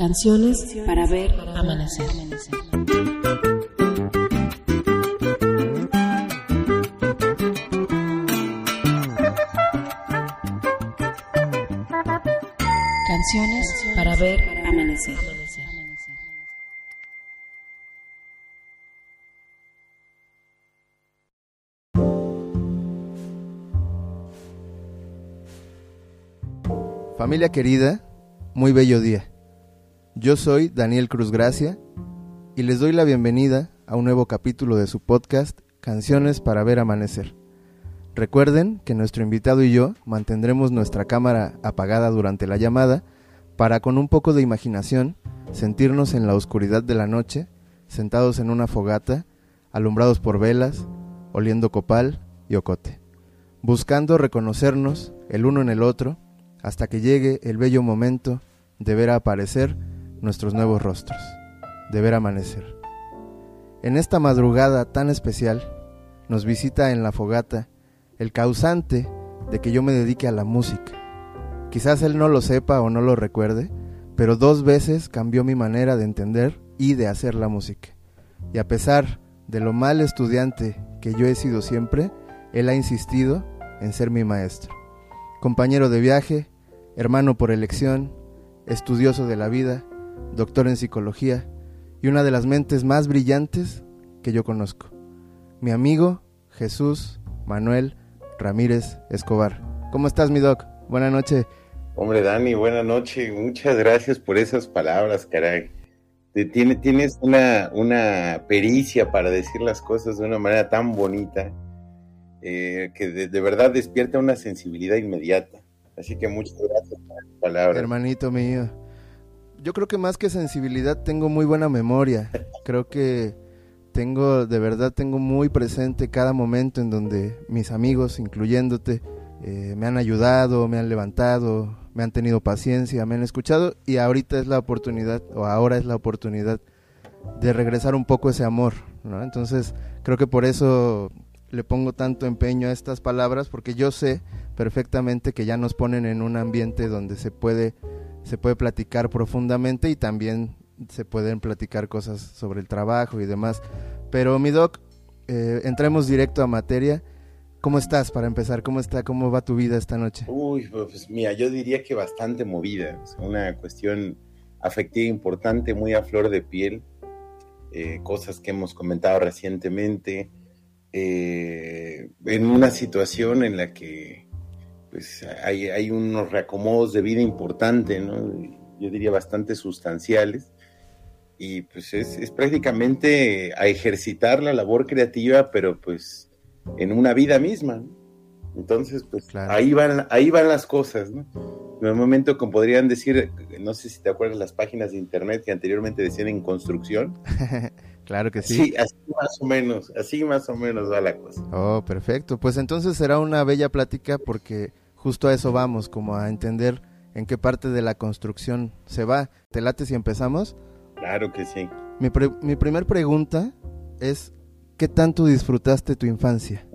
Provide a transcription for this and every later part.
Canciones para ver amanecer. Canciones para ver amanecer. Familia querida, muy bello día. Yo soy Daniel Cruz Gracia y les doy la bienvenida a un nuevo capítulo de su podcast Canciones para ver amanecer. Recuerden que nuestro invitado y yo mantendremos nuestra cámara apagada durante la llamada para con un poco de imaginación sentirnos en la oscuridad de la noche, sentados en una fogata, alumbrados por velas, oliendo copal y ocote, buscando reconocernos el uno en el otro hasta que llegue el bello momento de ver aparecer nuestros nuevos rostros, de ver amanecer. En esta madrugada tan especial, nos visita en la fogata el causante de que yo me dedique a la música. Quizás él no lo sepa o no lo recuerde, pero dos veces cambió mi manera de entender y de hacer la música. Y a pesar de lo mal estudiante que yo he sido siempre, él ha insistido en ser mi maestro. Compañero de viaje, hermano por elección, estudioso de la vida, doctor en psicología y una de las mentes más brillantes que yo conozco. Mi amigo Jesús Manuel Ramírez Escobar. ¿Cómo estás, mi doc? Buenas noches. Hombre, Dani, buena noche. Muchas gracias por esas palabras, caray. Tienes una, una pericia para decir las cosas de una manera tan bonita eh, que de, verdad despierta una sensibilidad inmediata. Así que muchas gracias por las palabras. Hermanito mío yo creo que más que sensibilidad tengo muy buena memoria. Creo que tengo, de verdad, tengo muy presente cada momento en donde mis amigos, incluyéndote, eh, me han ayudado, me han levantado, me han tenido paciencia, me han escuchado y ahorita es la oportunidad, o ahora es la oportunidad de regresar un poco ese amor, ¿no? Entonces, creo que por eso le pongo tanto empeño a estas palabras, porque yo sé perfectamente que ya nos ponen en un ambiente donde se puede se puede platicar profundamente y también se pueden platicar cosas sobre el trabajo y demás. Pero mi doc, eh, entremos directo a materia. ¿Cómo estás para empezar? ¿Cómo está? ¿Cómo va tu vida esta noche? Uy, pues mira, yo diría que bastante movida. Una cuestión afectiva importante, muy a flor de piel. Eh, cosas que hemos comentado recientemente. Eh, en una situación en la que pues hay, hay unos reacomodos de vida importantes, ¿no? yo diría bastante sustanciales, y pues es, es, prácticamente a ejercitar la labor creativa, pero pues en una vida misma. Entonces, pues ahí, van, ahí van las cosas, ¿no? En el momento como podrían decir, no sé si te acuerdas las páginas de internet que anteriormente decían en construcción. claro que sí. Sí, así más o menos, así más o menos va la cosa. Oh, perfecto. Pues entonces será una bella plática porque justo a eso vamos, como a entender en qué parte de la construcción se va. ¿Te late si empezamos? Claro que sí. Mi, mi primer pregunta es, ¿qué tanto disfrutaste tu infancia?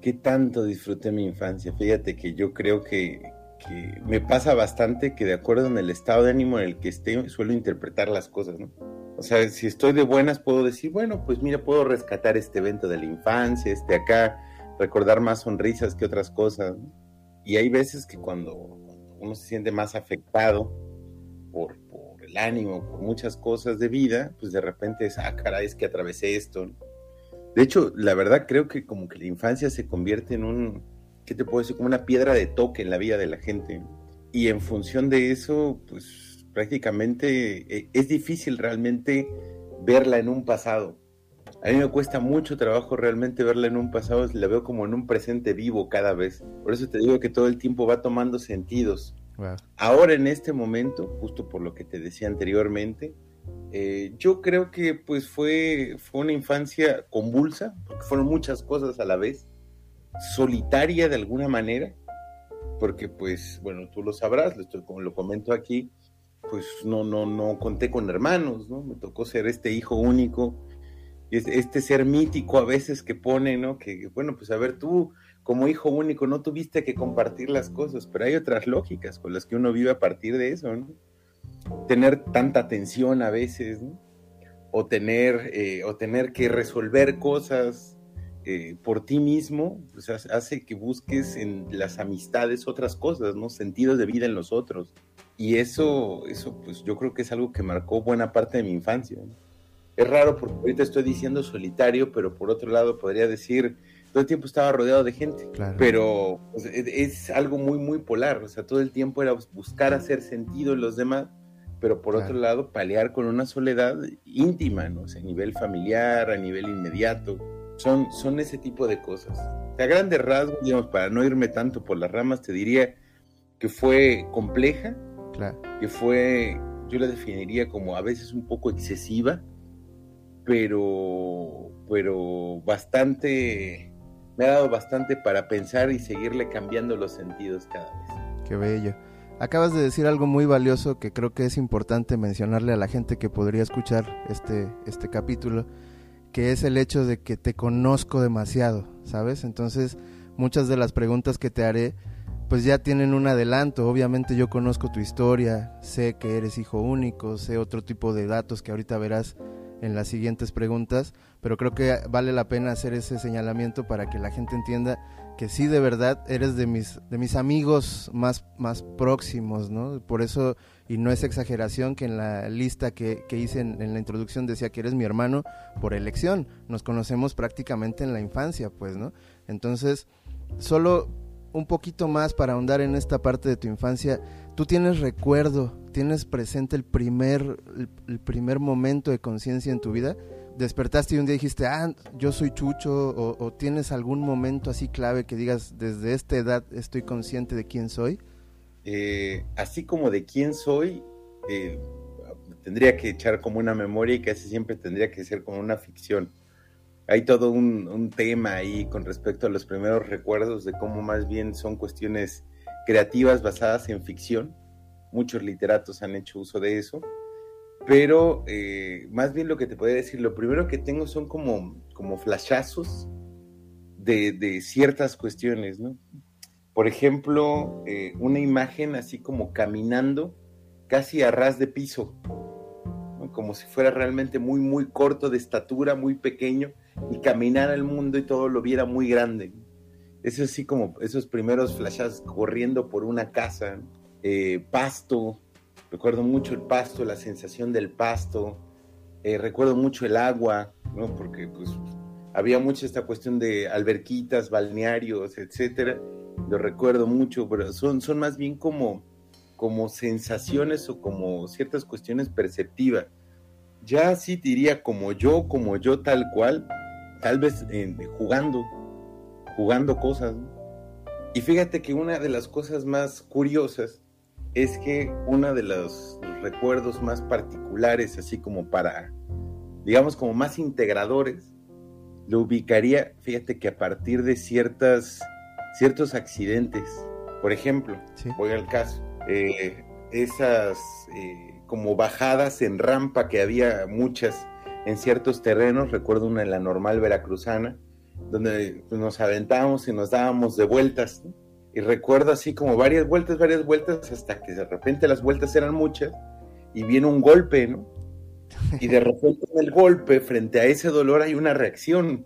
¿Qué tanto disfruté mi infancia? Fíjate que yo creo que, que, me pasa bastante que de acuerdo en el estado de ánimo en el que esté, suelo interpretar las cosas, ¿no? O sea, si estoy de buenas, puedo decir, bueno, pues mira, puedo rescatar este evento de la infancia, este acá, recordar más sonrisas que otras cosas. ¿no? Y hay veces que cuando, uno se siente más afectado por, el ánimo, por muchas cosas de vida, pues de repente es, ah, caray, es que atravesé esto. De hecho, la verdad creo que como que la infancia se convierte en un, ¿qué te puedo decir? Como una piedra de toque en la vida de la gente. Y en función de eso, pues prácticamente eh, es difícil realmente verla en un pasado. A mí me cuesta mucho trabajo realmente verla en un pasado, la veo como en un presente vivo cada vez. Por eso te digo que todo el tiempo va tomando sentidos. Ahora en este momento, justo por lo que te decía anteriormente, eh, yo creo que pues fue, fue una infancia convulsa, porque fueron muchas cosas a la vez, solitaria de alguna manera, porque pues, bueno, tú lo sabrás, como lo comento aquí, pues no, no, no conté con hermanos, ¿no? Me tocó ser este hijo único este ser mítico a veces que pone, ¿no? Que, bueno, pues a ver, tú como hijo único no tuviste que compartir las cosas, pero hay otras lógicas con las que uno vive a partir de eso, ¿no? tener tanta atención a veces, o, tener, eh, o tener que resolver cosas eh, por ti mismo, pues hace que busques en las amistades otras cosas, ¿no? Sentidos de vida en los otros. Y eso, eso pues yo creo que es algo que marcó buena parte de mi infancia. Es raro porque ahorita estoy diciendo solitario, pero por otro lado podría decir, todo el tiempo estaba rodeado de gente, pero pues, es, algo muy, muy polar, o sea, todo el tiempo era buscar hacer sentido en los demás, pero por otro lado palear con una soledad íntima, ¿no? O sea, a nivel familiar, a nivel inmediato, son, son ese tipo de cosas. A grandes rasgos, digamos, para no irme tanto por las ramas, te diría que fue compleja, que fue, yo la definiría como a veces un poco excesiva, pero, pero bastante, me ha dado bastante para pensar y seguirle cambiando los sentidos cada vez. Qué bello. Acabas de decir algo muy valioso que creo que es importante mencionarle a la gente que podría escuchar este, este capítulo, que es el hecho de que te conozco demasiado, ¿sabes? Entonces, muchas de las preguntas que te haré, pues ya tienen un adelanto. Obviamente yo conozco tu historia, sé que eres hijo único, sé otro tipo de datos que ahorita verás en las siguientes preguntas, pero creo que vale la pena hacer ese señalamiento para que la gente entienda que sí de verdad eres de mis de mis amigos más más próximos, ¿no? Por eso y no es exageración que en la lista que, hice en, en, la introducción decía que eres mi hermano por elección. Nos conocemos prácticamente en la infancia, pues, ¿no? Entonces, solo un poquito más para ahondar en esta parte de tu infancia. ¿Tú tienes recuerdo, tienes presente el primer, el, primer momento de conciencia en tu vida? ¿Despertaste y un día dijiste, ah, yo soy Chucho? O, tienes algún momento así clave que digas, desde esta edad estoy consciente de quién soy? Eh, así como de quién soy, eh, tendría que echar como una memoria y casi siempre tendría que ser como una ficción hay todo un, tema ahí con respecto a los primeros recuerdos de cómo más bien son cuestiones creativas basadas en ficción. Muchos literatos han hecho uso de eso. Pero eh, más bien lo que te podría decir, lo primero que tengo son como, como flashazos de, ciertas cuestiones, ¿no? Por ejemplo, eh, una imagen así como caminando casi a ras de piso, como si fuera realmente muy, muy corto de estatura, muy pequeño, y caminar al mundo y todo lo viera muy grande. Eso así como esos primeros flashes corriendo por una casa, eh, pasto, recuerdo mucho el pasto, la sensación del pasto, eh, recuerdo mucho el agua, ¿no? Porque pues había mucha esta cuestión de alberquitas, balnearios, etcétera. Lo recuerdo mucho, pero son, son más bien como, como sensaciones o como ciertas cuestiones perceptivas. Ya sí diría como yo, como yo tal cual, tal vez jugando, jugando cosas. Y fíjate que una de las cosas más curiosas es que uno de los recuerdos más particulares, así como para, digamos, como más integradores, lo ubicaría, fíjate que a partir de ciertas, ciertos accidentes. Por ejemplo, voy al caso, eh, esas eh, como bajadas en rampa que había muchas en ciertos terrenos, recuerdo una en la normal veracruzana, donde pues, nos aventábamos y nos dábamos de vueltas, y recuerdo así como varias vueltas, varias vueltas, hasta que de repente las vueltas eran muchas, y viene un golpe, ¿no? Y de repente en el golpe, frente a ese dolor, hay una reacción.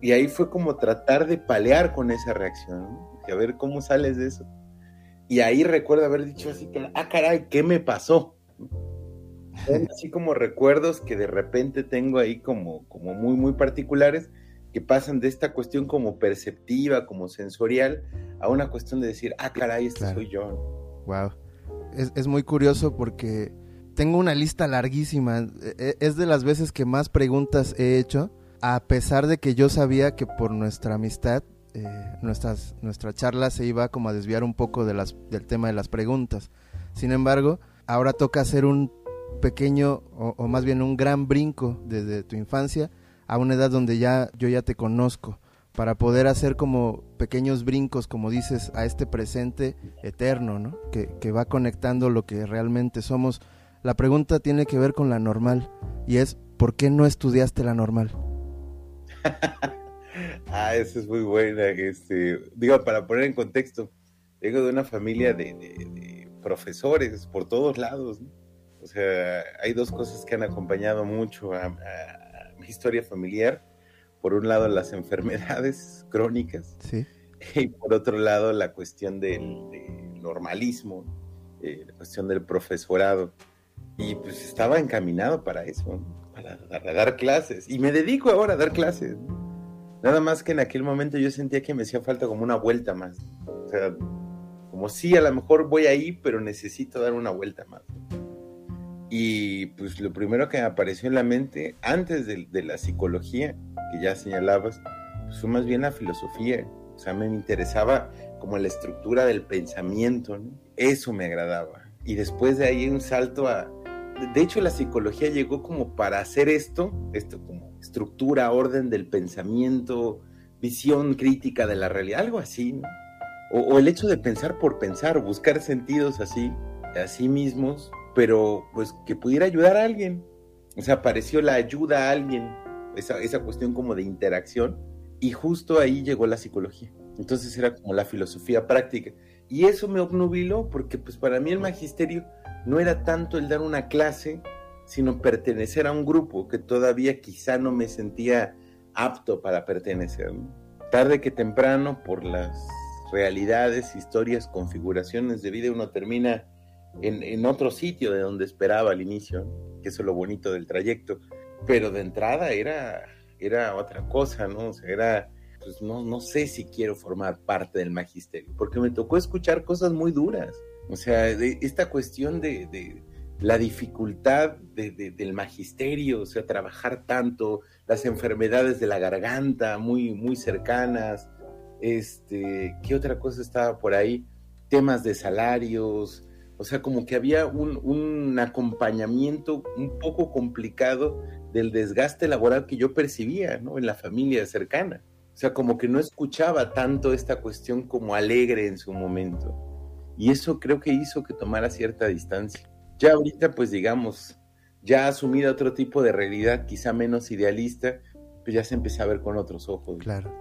Y ahí fue como tratar de palear con esa reacción, ¿no? a ver cómo sales de eso. Y ahí recuerdo haber dicho así ah, caray, ¿qué me pasó? así como recuerdos que de repente tengo ahí como, como muy, muy particulares, que pasan de esta cuestión como perceptiva, como sensorial, a una cuestión de decir, ah, caray, este soy yo. Wow. Es, es, muy curioso porque tengo una lista larguísima. E, e, es de las veces que más preguntas he hecho, a pesar de que yo sabía que por nuestra amistad, eh, nuestras, nuestra charla se iba como a desviar un poco de las, del tema de las preguntas. Sin embargo, ahora toca hacer un pequeño o, más bien un gran brinco desde tu infancia a una edad donde ya yo ya te conozco para poder hacer como pequeños brincos, como dices, a este presente eterno, ¿no? Que, que va conectando lo que realmente somos. La pregunta tiene que ver con la normal y es, ¿por qué no estudiaste la normal? ah, eso es muy buena. Este, digo, para poner en contexto, vengo de una familia de, de profesores por todos lados, ¿no? sea, hay dos cosas que han acompañado mucho a, mi historia familiar. Por un lado, las enfermedades crónicas. Sí. Y por otro lado, la cuestión del, normalismo, eh, la cuestión del profesorado. Y pues estaba encaminado para eso, para, para, dar clases. Y me dedico ahora a dar clases. Nada más que en aquel momento yo sentía que me hacía falta como una vuelta más. O sea, como si a lo mejor voy ahí, pero necesito dar una vuelta más. Y pues lo primero que me apareció en la mente, antes de, la psicología, que ya señalabas, pues fue más bien la filosofía. O sea, me interesaba como la estructura del pensamiento, Eso me agradaba. Y después de ahí un salto a... De hecho, la psicología llegó como para hacer esto, esto como estructura, orden del pensamiento, visión crítica de la realidad, algo así, ¿no? o, el hecho de pensar por pensar, buscar sentidos así, a sí mismos, pero pues que pudiera ayudar a alguien. O sea, apareció la ayuda a alguien, esa, esa cuestión como de interacción, y justo ahí llegó la psicología. Entonces era como la filosofía práctica. Y eso me obnubiló porque pues para mí el magisterio no era tanto el dar una clase, sino pertenecer a un grupo que todavía quizá no me sentía apto para pertenecer. Tarde que temprano, por las realidades, historias, configuraciones de vida, uno termina en, otro sitio de donde esperaba al inicio, que eso es lo bonito del trayecto, pero de entrada era, era otra cosa, ¿no? O sea, era, pues no, no sé si quiero formar parte del magisterio, porque me tocó escuchar cosas muy duras, o sea, esta cuestión de, la dificultad del magisterio, o sea, trabajar tanto, las enfermedades de la garganta muy, muy cercanas, este, ¿qué otra cosa estaba por ahí? Temas de salarios, o sea, como que había un, acompañamiento un poco complicado del desgaste laboral que yo percibía, ¿no? En la familia cercana. O sea, como que no escuchaba tanto esta cuestión como alegre en su momento. Y eso creo que hizo que tomara cierta distancia. Ya ahorita, pues digamos, ya asumida otro tipo de realidad, quizá menos idealista, pues ya se empezó a ver con otros ojos. Claro.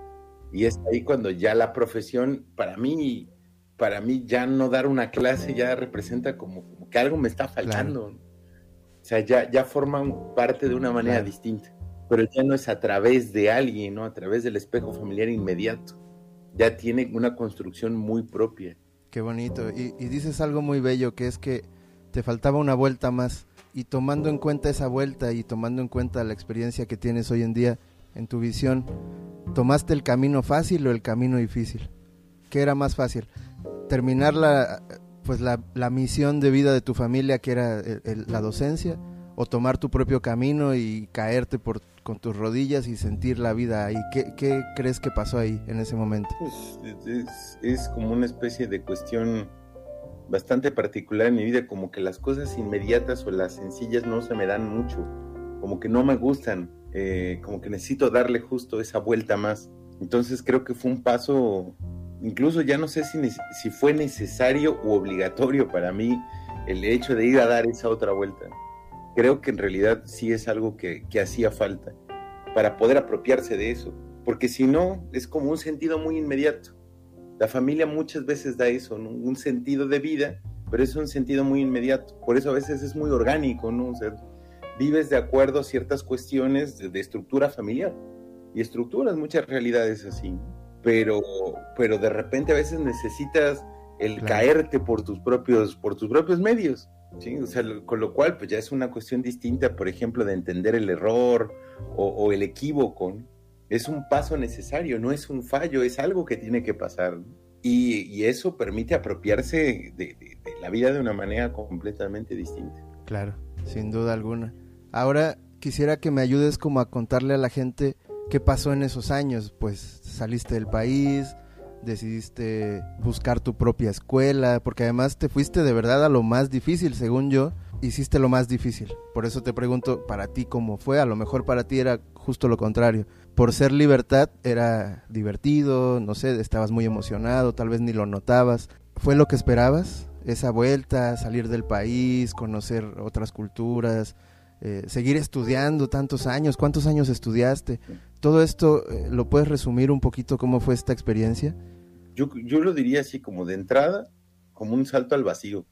Y es ahí cuando ya la profesión, para mí, para mí ya no dar una clase ya representa como, que algo me está faltando. O sea, ya, ya forman parte de una manera distinta, pero ya no es a través de alguien, ¿no? A través del espejo familiar inmediato. Ya tiene una construcción muy propia. Qué bonito. Y, y dices algo muy bello, que es que te faltaba una vuelta más. Y tomando en cuenta esa vuelta y tomando en cuenta la experiencia que tienes hoy en día en tu visión, ¿tomaste el camino fácil o el camino difícil? ¿Qué era más fácil? Terminar la, pues la, misión de vida de tu familia, que era la docencia, o tomar tu propio camino y caerte por, con tus rodillas y sentir la vida ahí. ¿Qué, qué crees que pasó ahí en ese momento? Pues, es, como una especie de cuestión bastante particular en mi vida, como que las cosas inmediatas o las sencillas no se me dan mucho, como que no me gustan, eh, como que necesito darle justo esa vuelta más. Entonces creo que fue un paso incluso ya no sé si, fue necesario u obligatorio para mí el hecho de ir a dar esa otra vuelta. Creo que en realidad sí es algo que, hacía falta para poder apropiarse de eso, porque si no, es como un sentido muy inmediato. La familia muchas veces da eso, un sentido de vida, pero es un sentido muy inmediato. Por eso a veces es muy orgánico, ¿no? O vives de acuerdo a ciertas cuestiones de estructura familiar y estructuras muchas realidades así pero, pero de repente a veces necesitas el caerte por tus propios, por tus propios medios. ¿sí? O sea, con lo cual, pues ya es una cuestión distinta, por ejemplo, de entender el error o, el equívoco. Es un paso necesario, no es un fallo, es algo que tiene que pasar. Y, eso permite apropiarse de, de, la vida de una manera completamente distinta. Claro, sin duda alguna. Ahora quisiera que me ayudes como a contarle a la gente ¿Qué pasó en esos años? Pues saliste del país, decidiste buscar tu propia escuela, porque además te fuiste de verdad a lo más difícil, según yo, hiciste lo más difícil. Por eso te pregunto para ti cómo fue, a lo mejor para ti era justo lo contrario. Por ser libertad era divertido, no sé, estabas muy emocionado, tal vez ni lo notabas. ¿Fue lo que esperabas? Esa vuelta, salir del país, conocer otras culturas, eh, seguir estudiando tantos años, ¿cuántos años estudiaste? Todo esto, eh, ¿lo puedes resumir un poquito cómo fue esta experiencia? Yo, yo lo diría así como de entrada, como un salto al vacío.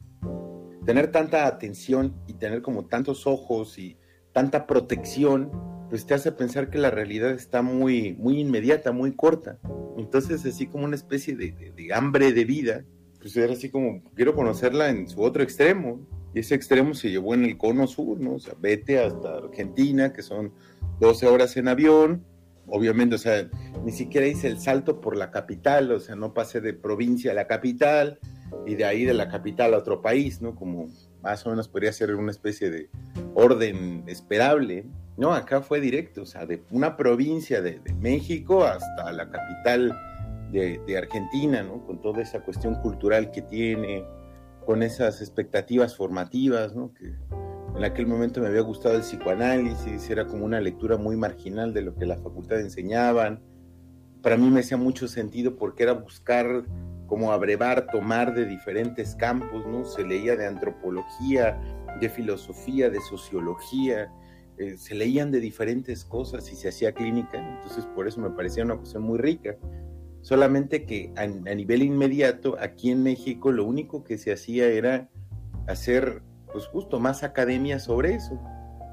tener tanta atención y tener como tantos ojos y tanta protección, pues te hace pensar que la realidad está muy, muy inmediata, muy corta. Entonces, así como una especie de, de hambre de vida, pues era así como, quiero conocerla en su otro extremo. Y ese extremo se llevó en el cono sur, ¿no? O sea, vete hasta Argentina, que son 12 horas en avión. Obviamente, o sea, ni siquiera hice el salto por la capital, o sea, no pasé de provincia a la capital y de ahí de la capital a otro país, ¿no? Como más o menos podría ser una especie de orden esperable. No, acá fue directo, o sea, de una provincia de, México hasta la capital de, de, Argentina, ¿no? Con toda esa cuestión cultural que tiene, con esas expectativas formativas. Que en aquel momento me había gustado el psicoanálisis, era como una lectura muy marginal de lo que la facultad enseñaban. Para mí me hacía mucho sentido porque era buscar como abrevar, tomar de diferentes campos, ¿no? Se leía de antropología, de filosofía, de sociología, eh, se leían de diferentes cosas y se hacía clínica, entonces por eso me parecía una cuestión muy rica solamente que a, nivel inmediato aquí en México lo único que se hacía era hacer pues justo más academia sobre eso.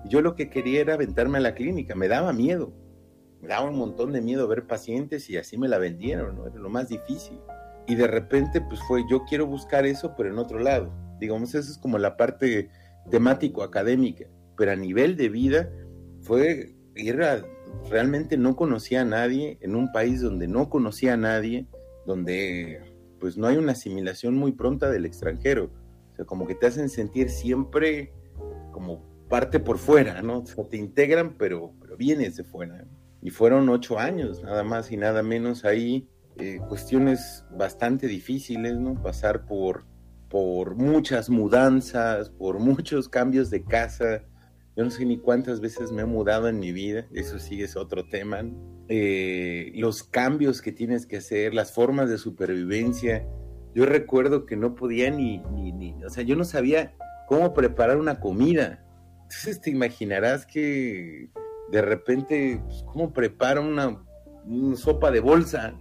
Yo lo que quería era aventarme a la clínica, me daba miedo, me daba un montón de miedo ver pacientes y así me la vendieron, ¿no? Era lo más difícil. Y de repente pues fue, yo quiero buscar eso, pero en otro lado. Digamos, eso es como la parte temático-académica, pero a nivel de vida fue ir realmente no conocía a nadie en un país donde no conocía a nadie, donde pues no hay una asimilación muy pronta del extranjero. O sea, como que te hacen sentir siempre como parte por fuera, ¿no? O sea, te integran, pero, pero vienes de fuera. Y fueron ocho años, nada más y nada menos ahí, eh, cuestiones bastante difíciles, ¿no? Pasar por, por muchas mudanzas, por muchos cambios de casa, yo no sé ni cuántas veces me he mudado en mi vida, eso sí es otro tema. Eh, los cambios que tienes que hacer, las formas de supervivencia. Yo recuerdo que no podía ni, ni, o sea, yo no sabía cómo preparar una comida. Entonces te imaginarás que de repente, pues, ¿cómo preparo una, una sopa de bolsa?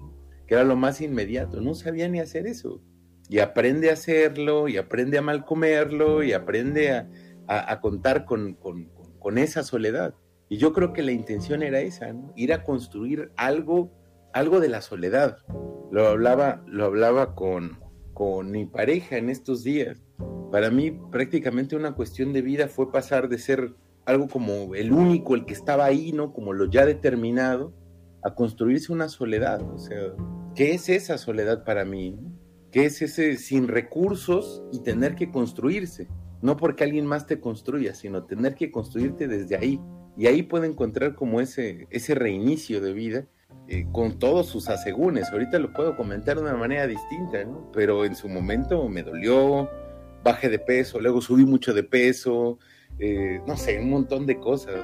Que era lo más inmediato. No sabía ni hacer eso. Y aprende a hacerlo, y aprende a mal comerlo, y aprende a, a, contar con, con, esa soledad. Y yo creo que la intención era esa, ir a construir algo, algo de la soledad. Lo hablaba, lo hablaba con, con mi pareja en estos días. Para mí prácticamente una cuestión de vida fue pasar de ser algo como el único, el que estaba ahí, ¿no? Como lo ya determinado, a construirse una soledad. O sea, ¿qué es esa soledad para mí? ¿Qué es ese sin recursos y tener que construirse? No porque alguien más te construya, sino tener que construirte desde ahí. Y ahí puedo encontrar como ese, ese reinicio de vida eh, con todos sus asegúnes. Ahorita lo puedo comentar de una manera distinta, ¿no? Pero en su momento me dolió, bajé de peso, luego subí mucho de peso, eh, no sé, un montón de cosas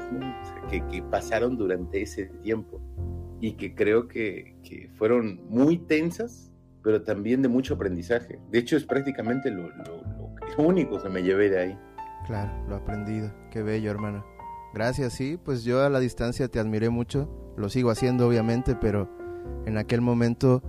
que, que, pasaron durante ese tiempo y que creo que, que, fueron muy tensas, pero también de mucho aprendizaje. De hecho, es prácticamente lo, único que me llevé de ahí. Claro, lo aprendido. Qué bello, hermano. Gracias, sí, pues yo a la distancia te admiré mucho. Lo sigo haciendo, obviamente, pero en aquel momento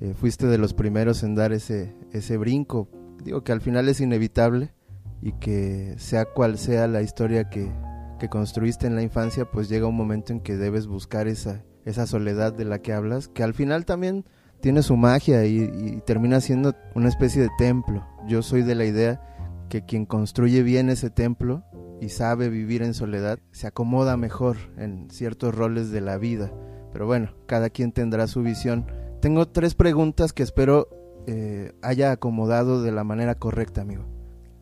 eh, fuiste de los primeros en dar ese, ese brinco. Digo que al final es inevitable y que sea cual sea la historia que, que construiste en la infancia, pues llega un momento en que debes buscar esa, esa soledad de la que hablas, que al final también tiene su magia y, termina siendo una especie de templo. Yo soy de la idea que quien construye bien ese templo y sabe vivir en soledad se acomoda mejor en ciertos roles de la vida. Pero bueno, cada quien tendrá su visión. Tengo tres preguntas que espero eh, haya acomodado de la manera correcta, amigo.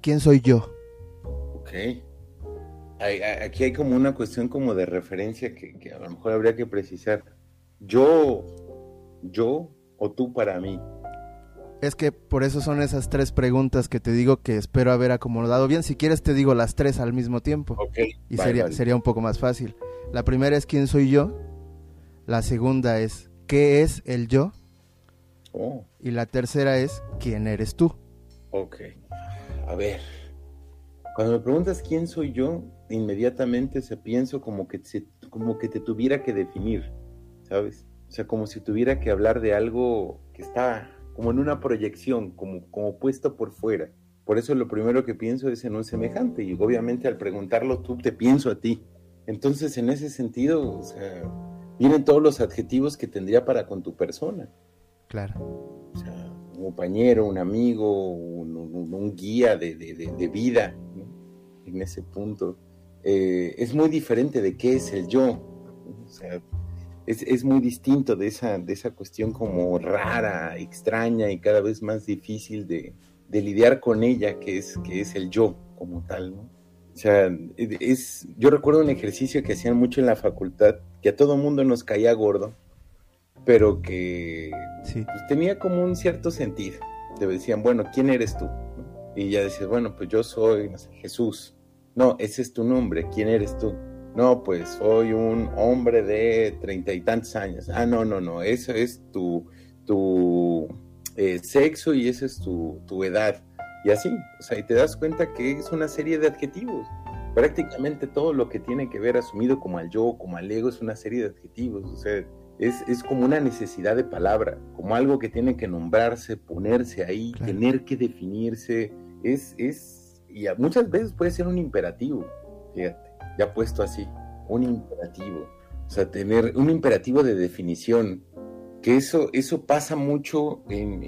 ¿Quién soy yo? Ok. aquí hay como una cuestión como de referencia que, que a lo mejor habría que precisar. Yo, yo o tú para mí? Es que por eso son esas tres preguntas que te digo que espero haber acomodado bien. Si quieres te digo las tres al mismo tiempo. y sería, sería un poco más fácil. La primera es quién soy yo. La segunda es qué es el yo. Oh. Y la tercera es quién eres tú. Ok. A ver. Cuando me preguntas quién soy yo, inmediatamente se pienso como que, como que te tuviera que definir, ¿sabes? O sea, como si tuviera que hablar de algo que está como en una proyección, como, como puesto por fuera. por eso lo primero que pienso es en un semejante y obviamente al preguntarlo tú te pienso a ti. Entonces, en ese sentido, o sea, vienen todos los adjetivos que tendría para con tu persona. Claro. O sea, un compañero, un amigo, un, guía de, vida, en ese punto. Eh, es muy diferente de qué es el yo. O sea, es, muy distinto de esa, de esa cuestión como rara, extraña y cada vez más difícil de, lidiar con ella, que es, que es el yo como tal, ¿no? O sea, es, yo recuerdo un ejercicio que hacían mucho en la facultad, que a todo mundo nos caía gordo, pero que pues, tenía como un cierto sentido. Te decían, bueno, ¿quién eres tú? Y ya decías, bueno, pues yo soy, no sé, Jesús. No, ese es tu nombre, ¿quién eres tú? No, pues soy un hombre de treinta y tantos años. Ah, no, no, no, eso es tu, tu eh, sexo y esa es tu, tu edad. Y así, o sea, y te das cuenta que es una serie de adjetivos. Prácticamente todo lo que tiene que ver asumido como al yo, como al ego, es una serie de adjetivos. O sea, es, como una necesidad de palabra, como algo que tiene que nombrarse, ponerse ahí, tener que definirse. Es, es, y muchas veces puede ser un imperativo, fíjate, ya puesto así, un imperativo. O sea, tener un imperativo de definición, que eso, eso pasa mucho en,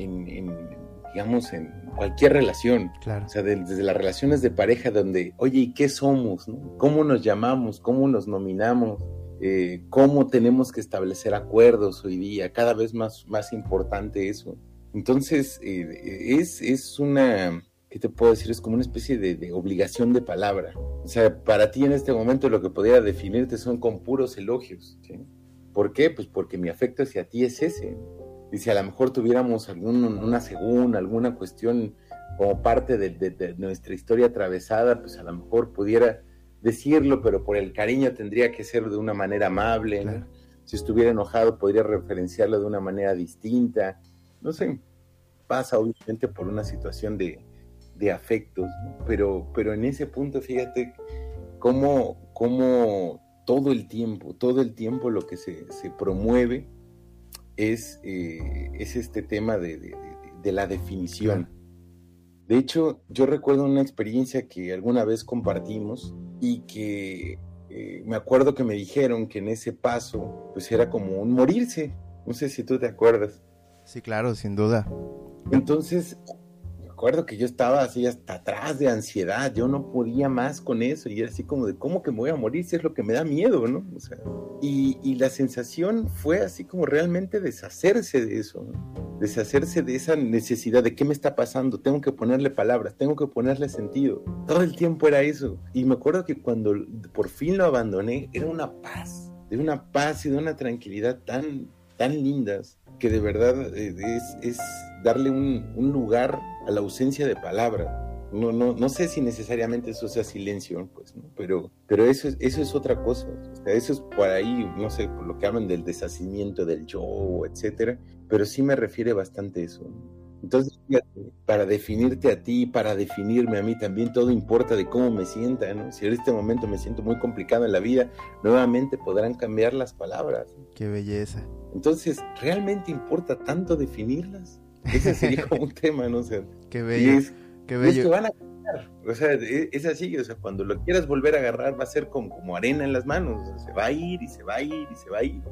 digamos, en cualquier relación. Claro. O sea, desde las relaciones de pareja donde, oye, ¿y qué somos? ¿Cómo nos llamamos? ¿Cómo nos nominamos? Eh, cómo tenemos que establecer acuerdos hoy día, cada vez más, más importante eso. Entonces, eh, es, es una, ¿qué te puedo decir? Es como una especie de, obligación de palabra. O sea, para ti en este momento lo que podría definirte son con puros elogios. ¿Por qué? Pues porque mi afecto hacia ti es ese. Y si a lo mejor tuviéramos algún, una segunda, alguna cuestión como parte de, de nuestra historia atravesada, pues a lo mejor pudiera decirlo, pero por el cariño tendría que ser de una manera amable. Si estuviera enojado, podría referenciarlo de una manera distinta. No sé, pasa obviamente por una situación de, afectos, pero, pero en ese punto, fíjate cómo, cómo todo el tiempo, todo el tiempo lo que se, promueve es, eh, es este tema de, la definición. De hecho, yo recuerdo una experiencia que alguna vez compartimos y que eh, me acuerdo que me dijeron que en ese paso pues era como un morirse. No sé si tú te acuerdas. Sí, claro, sin duda. Entonces, recuerdo que yo estaba así hasta atrás de ansiedad, yo no podía más con eso y era así como de cómo que me voy a morir si es lo que me da miedo, ¿no? O sea, y, y la sensación fue así como realmente deshacerse de eso, deshacerse de esa necesidad de qué me está pasando, tengo que ponerle palabras, tengo que ponerle sentido. Todo el tiempo era eso. Y me acuerdo que cuando por fin lo abandoné, era una paz, de una paz y de una tranquilidad tan, tan lindas que de verdad eh, es, es darle un, un lugar a la ausencia de palabra. No, no, no sé si necesariamente eso sea silencio, pues, ¿no? pero, pero eso, es, eso es otra cosa. eso es por ahí, no sé, por lo que hablan del deshacimiento del yo, etcétera, pero sí me refiere bastante a eso. Entonces, para definirte a ti, para definirme a mí también, todo importa de cómo me sienta, ¿no? Si en este momento me siento muy complicado en la vida, nuevamente podrán cambiar las palabras. Qué belleza. Entonces, ¿realmente importa tanto definirlas? Ese sería como un tema, ¿no? sé qué bello. Es, qué bello. que van a cambiar. O sea, e, es, así, o sea, cuando lo quieras volver a agarrar va a ser como, como arena en las manos. se va a ir y se va a ir y se va a ir.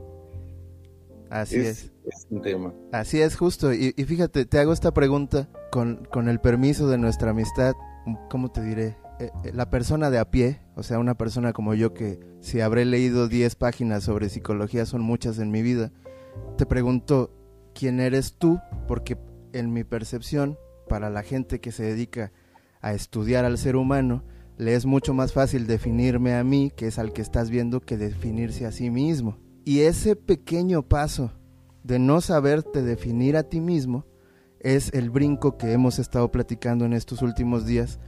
Así es. Es, un tema. Así es, justo. Y, y, fíjate, te hago esta pregunta con, con el permiso de nuestra amistad. ¿Cómo te diré? Eh, eh, la persona de a pie, o sea, una persona como yo que si habré leído 10 páginas sobre psicología son muchas en mi vida, te pregunto, quién eres tú, porque en mi percepción, para la gente que se dedica a estudiar al ser humano, le es mucho más fácil definirme a mí, que es al que estás viendo, que definirse a sí mismo. Y ese pequeño paso de no saberte definir a ti mismo es el brinco que hemos estado platicando en estos últimos días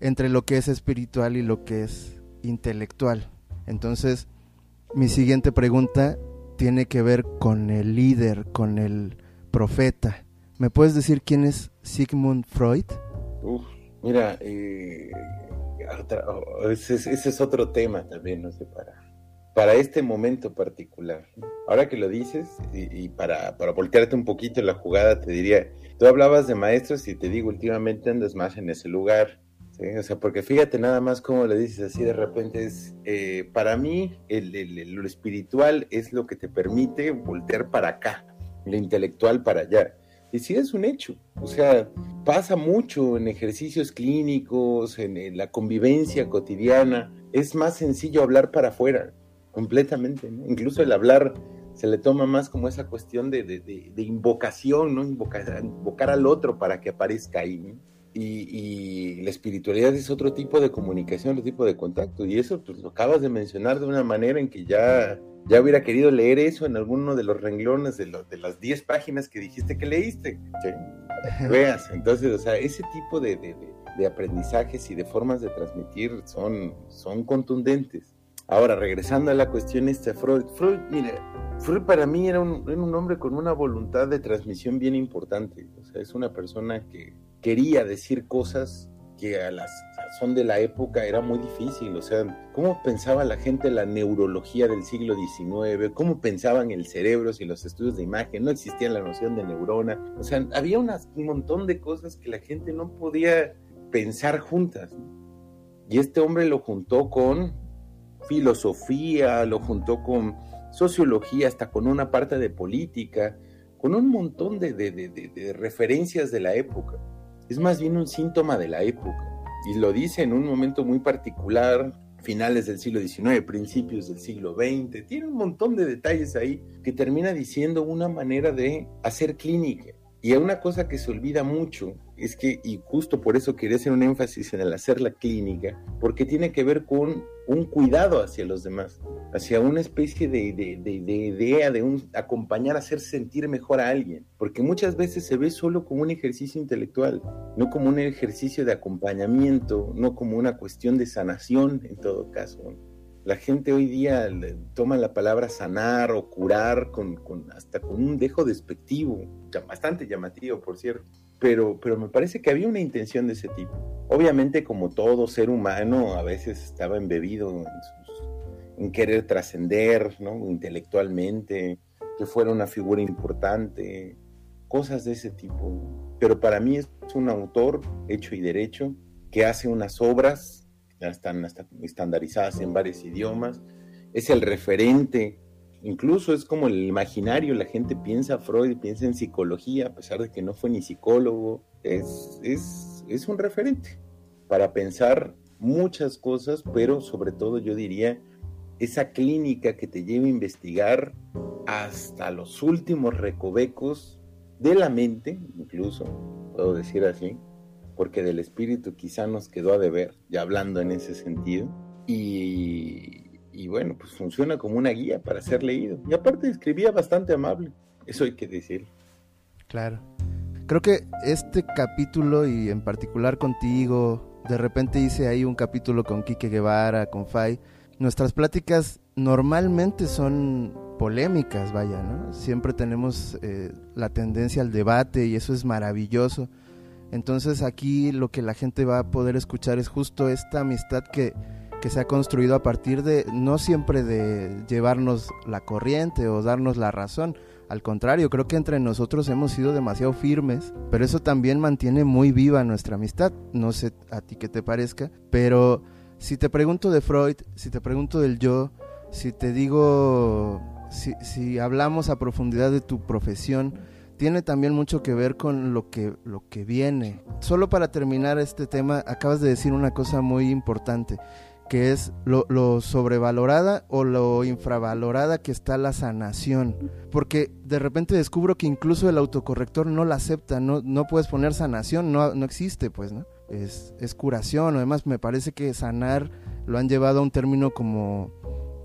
entre lo que es espiritual y lo que es intelectual. Entonces, mi siguiente pregunta tiene que ver con el líder, con el profeta. ¿Me puedes decir quién es Sigmund Freud? Uf, mira, eh, ese, es otro tema también, no sé, para, para este momento particular. Ahora que lo dices, y, para, para, voltearte un poquito la jugada, te diría, tú hablabas de maestros y te digo, últimamente andas más en ese lugar. O sea, porque fíjate nada más cómo le dices así de repente, es, eh, para mí el, lo espiritual es lo que te permite voltear para acá, lo intelectual para allá. Y sí es un hecho, o sea, pasa mucho en ejercicios clínicos, en, la convivencia cotidiana, es más sencillo hablar para afuera, completamente, incluso el hablar se le toma más como esa cuestión de, de, invocación, ¿no? Invocar, invocar, al otro para que aparezca ahí. Y, la espiritualidad es otro tipo de comunicación, otro tipo de contacto. Y eso pues, lo acabas de mencionar de una manera en que ya, ya hubiera querido leer eso en alguno de los renglones de, de las 10 páginas que dijiste que leíste. Veas, entonces, o sea, ese tipo de, de, aprendizajes y de formas de transmitir son, son contundentes. Ahora, regresando a la cuestión esta, Freud, Freud, mire, Freud para mí era un, era un hombre con una voluntad de transmisión bien importante. O sea, es una persona que quería decir cosas que a la son de la época era muy difícil, o sea, cómo pensaba la gente la neurología del siglo XIX, cómo pensaban el cerebro si los estudios de imagen, no existía la noción de neurona, o sea, había un montón de cosas que la gente no podía pensar juntas. Y este hombre lo juntó con filosofía, lo juntó con sociología, hasta con una parte de política, con un montón de referencias de la época es más bien un síntoma de la época. Y lo dice en un momento muy particular, finales del siglo XIX, principios del siglo XX. Tiene un montón de detalles ahí que termina diciendo una manera de hacer clínica. Y una cosa que se olvida mucho es que, y justo por eso quería hacer un énfasis en el hacer la clínica, porque tiene que ver con un cuidado hacia los demás, hacia una especie de, de, idea de un acompañar, hacer sentir mejor a alguien, porque muchas veces se ve solo como un ejercicio intelectual, no como un ejercicio de acompañamiento, no como una cuestión de sanación en todo caso. La gente hoy día toma la palabra sanar o curar con, hasta con un dejo despectivo, bastante llamativo, por cierto. Pero, pero me parece que había una intención de ese tipo. Obviamente, como todo ser humano, a veces estaba embebido en, querer trascender, ¿no? Intelectualmente, que fuera una figura importante, cosas de ese tipo. Pero para mí es un autor hecho y derecho que hace unas obras ya están estandarizadas en varios idiomas, es el referente, incluso es como el imaginario, la gente piensa Freud, piensa en psicología, a pesar de que no fue ni psicólogo, es, es, es un referente para pensar muchas cosas, pero sobre todo yo diría esa clínica que te lleva a investigar hasta los últimos recovecos de la mente, incluso, puedo decir así, porque del espíritu quizá nos quedó a deber, ya hablando en ese sentido. Y, bueno, pues funciona como una guía para ser leído. Y aparte escribía bastante amable, eso hay que decir. Claro. Creo que este capítulo y en particular contigo, de repente hice ahí un capítulo con Quique Guevara, con Fay. Nuestras pláticas normalmente son polémicas, vaya, ¿no? Siempre tenemos eh, la tendencia al debate y eso es maravilloso entonces aquí lo que la gente va a poder escuchar es justo esta amistad que, se ha construido a partir de, no siempre de llevarnos la corriente o darnos la razón, al contrario, creo que entre nosotros hemos sido demasiado firmes, pero eso también mantiene muy viva nuestra amistad. No sé a ti qué te parezca, pero si te pregunto de Freud, si te pregunto del yo, si te digo, si, si hablamos a profundidad de tu profesión, tiene también mucho que ver con lo que, lo que viene. Solo para terminar este tema, acabas de decir una cosa muy importante, que es lo, lo, sobrevalorada o lo infravalorada que está la sanación. Porque de repente descubro que incluso el autocorrector no la acepta, no, no puedes poner sanación, no, no existe, pues, ¿no? Es, es curación, además me parece que sanar lo han llevado a un término como,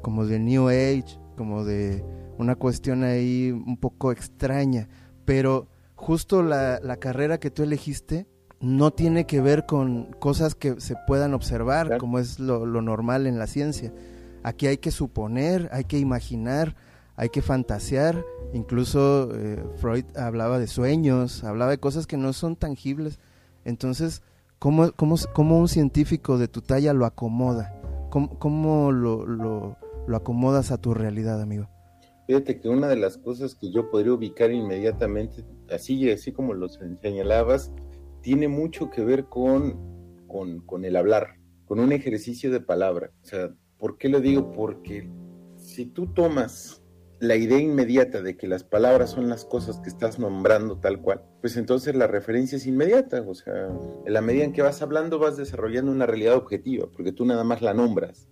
como de New Age, como de una cuestión ahí un poco extraña pero justo la, carrera que tú elegiste no tiene que ver con cosas que se puedan observar, como es lo, normal en la ciencia. Aquí hay que suponer, hay que imaginar, hay que fantasear. Incluso eh, Freud hablaba de sueños, hablaba de cosas que no son tangibles. Entonces, ¿cómo, un científico de tu talla lo acomoda? ¿Cómo, lo, lo acomodas a tu realidad, amigo. Fíjate que una de las cosas que yo podría ubicar inmediatamente, así, así como lo señalabas, tiene mucho que ver con, con, el hablar, con un ejercicio de palabra. O sea, ¿por qué lo digo? Porque si tú tomas la idea inmediata de que las palabras son las cosas que estás nombrando tal cual, pues entonces la referencia es inmediata, o sea, en la medida en que vas hablando vas desarrollando una realidad objetiva, porque tú nada más la nombras.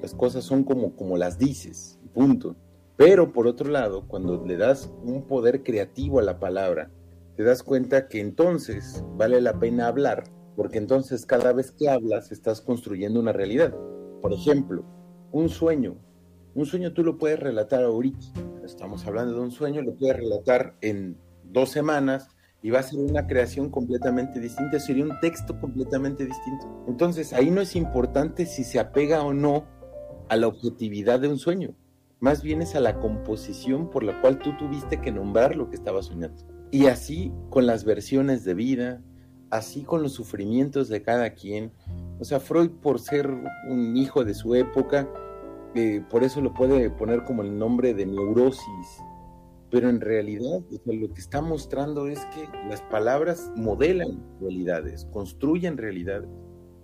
Las cosas son como, como las dices, punto. Pero por otro lado, cuando le das un poder creativo a la palabra, te das cuenta que entonces vale la pena hablar, porque entonces cada vez que hablas estás construyendo una realidad. Por ejemplo, un sueño un sueño tú lo puedes relatar ahorita. Estamos hablando de un sueño, lo puedes relatar en dos semanas y va a ser una creación completamente distinta, sería un texto completamente distinto. Entonces ahí no es importante si se apega o no a la objetividad de un sueño, más bien es a la composición por la cual tú tuviste que nombrar lo que estabas soñando. Y así con las versiones de vida, así con los sufrimientos de cada quien. O sea, Freud por ser un hijo de su época, por eso lo puede poner como el nombre de neurosis, pero en realidad lo que está mostrando es que las palabras modelan realidades, construyen realidades.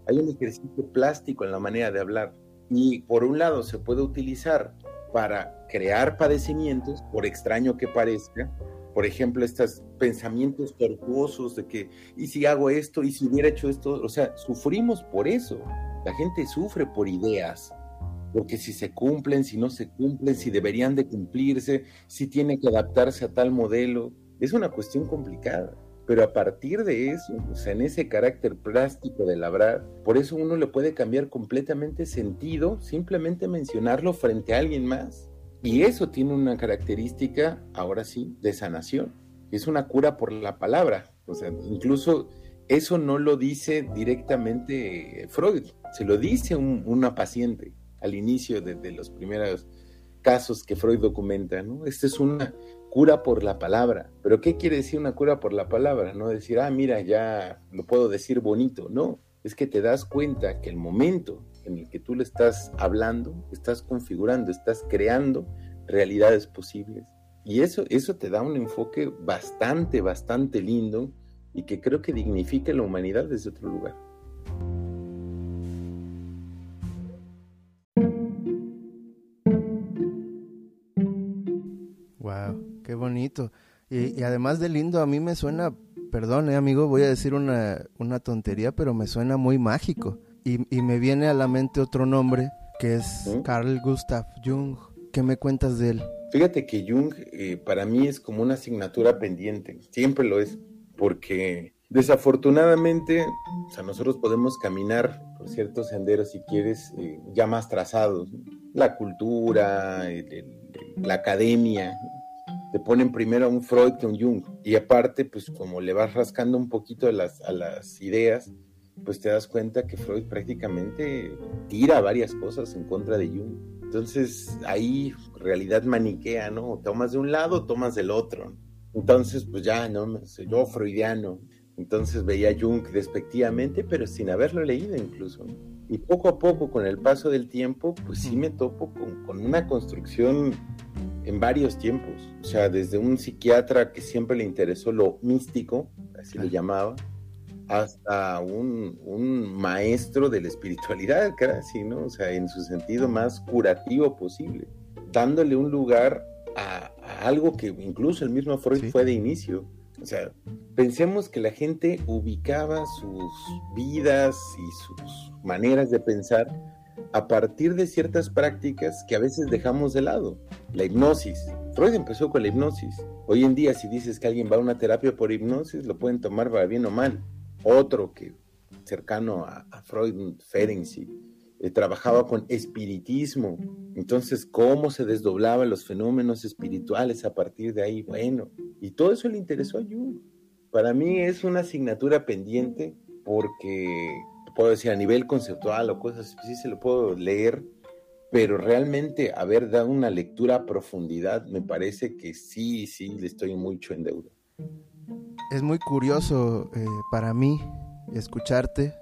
Hay un ejercicio plástico en la manera de hablar y por un lado se puede utilizar para crear padecimientos, por extraño que parezca, por ejemplo, estos pensamientos tortuosos de que, ¿y si hago esto? ¿Y si hubiera hecho esto? O sea, sufrimos por eso. La gente sufre por ideas, porque si se cumplen, si no se cumplen, si deberían de cumplirse, si tiene que adaptarse a tal modelo, es una cuestión complicada. Pero a partir de eso, o sea, en ese carácter plástico de labrar, por eso uno le puede cambiar completamente sentido, simplemente mencionarlo frente a alguien más. Y eso tiene una característica, ahora sí, de sanación. Es una cura por la palabra. O sea, incluso eso no lo dice directamente Freud, se lo dice una paciente al inicio de, los primeros casos que Freud documenta, ¿no? Esta es una cura por la palabra. Pero ¿qué quiere decir una cura por la palabra? No decir, ah, mira, ya lo puedo decir bonito. No, es que te das cuenta que el momento en el que tú le estás hablando, estás configurando, estás creando realidades posibles. Y eso, eso te da un enfoque bastante, bastante lindo y que creo que dignifica la humanidad desde otro lugar. bonito. Y, además de lindo, a mí me suena, perdón, eh, amigo, voy a decir una, una tontería, pero me suena muy mágico. Y, y, me viene a la mente otro nombre, que es Carl Gustav Jung. ¿Qué me cuentas de él? Fíjate que Jung eh, para mí es como una asignatura pendiente, siempre lo es, porque desafortunadamente, o sea, nosotros podemos caminar por ciertos senderos, si quieres, eh, ya más trazados, la cultura, la academia, te ponen primero a un Freud que a un Jung. Y aparte, pues como le vas rascando un poquito a las, a las ideas, pues te das cuenta que Freud prácticamente tira varias cosas en contra de Jung. Entonces ahí realidad maniquea, ¿no? Tomas de un lado, tomas del otro. Entonces, pues ya, ¿no? Yo freudiano. Entonces veía a Jung despectivamente, pero sin haberlo leído incluso. Y poco a poco, con el paso del tiempo, pues sí me topo con, con una construcción en varios tiempos. O sea, desde un psiquiatra que siempre le interesó lo místico, así le llamaba, hasta un, maestro de la espiritualidad, casi, ¿no? O sea, en su sentido más curativo posible, dándole un lugar a, algo que incluso el mismo Freud fue de inicio. O sea, pensemos que la gente ubicaba sus vidas y sus maneras de pensar a partir de ciertas prácticas que a veces dejamos de lado. La hipnosis. Freud empezó con la hipnosis. Hoy en día, si dices que alguien va a una terapia por hipnosis, lo pueden tomar para bien o mal. Otro que cercano a, Freud, Ferenczi, eh, trabajaba con espiritismo. Entonces, cómo se desdoblaban los fenómenos espirituales a partir de ahí. Bueno, y todo eso le interesó a Jung. Para mí es una asignatura pendiente porque puedo decir a nivel conceptual o cosas así, se lo puedo leer, pero realmente haber dado una lectura a profundidad, me parece que sí, sí, le estoy mucho en deuda. Es muy curioso eh, para mí escucharte.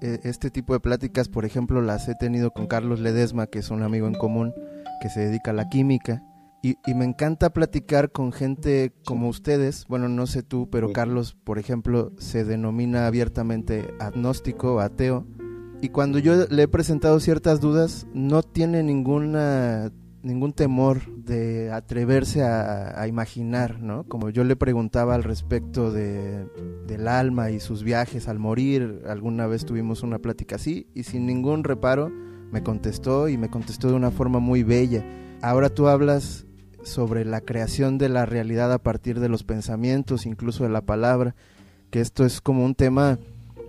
E, este tipo de pláticas, por ejemplo, las he tenido con Carlos Ledesma, que es un amigo en común, que se dedica a la química. Y, y, me encanta platicar con gente como ustedes. Bueno, no sé tú, pero Carlos, por ejemplo, se denomina abiertamente agnóstico, ateo. Y cuando yo le he presentado ciertas dudas, no tiene ninguna ningún temor de atreverse a, imaginar, ¿no? Como yo le preguntaba al respecto de, del alma y sus viajes al morir, alguna vez tuvimos una plática así y sin ningún reparo me contestó y me contestó de una forma muy bella. Ahora tú hablas sobre la creación de la realidad a partir de los pensamientos, incluso de la palabra, que esto es como un tema,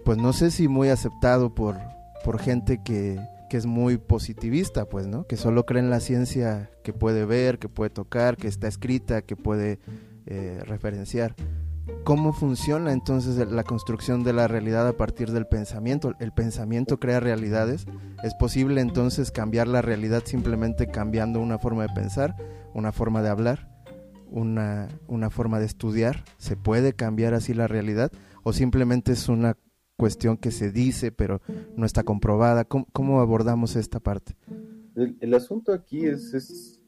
pues no sé si muy aceptado por, por gente que, que es muy positivista, pues, ¿no? Que solo cree en la ciencia que puede ver, que puede tocar, que está escrita, que puede eh, referenciar. ¿Cómo funciona entonces la construcción de la realidad a partir del pensamiento? ¿El pensamiento crea realidades? ¿Es posible entonces cambiar la realidad simplemente cambiando una forma de pensar, una forma de hablar, una, una forma de estudiar? ¿Se puede cambiar así la realidad? ¿O simplemente es una cuestión que se dice, pero no está comprobada. ¿Cómo, abordamos esta parte? El, asunto aquí es, es,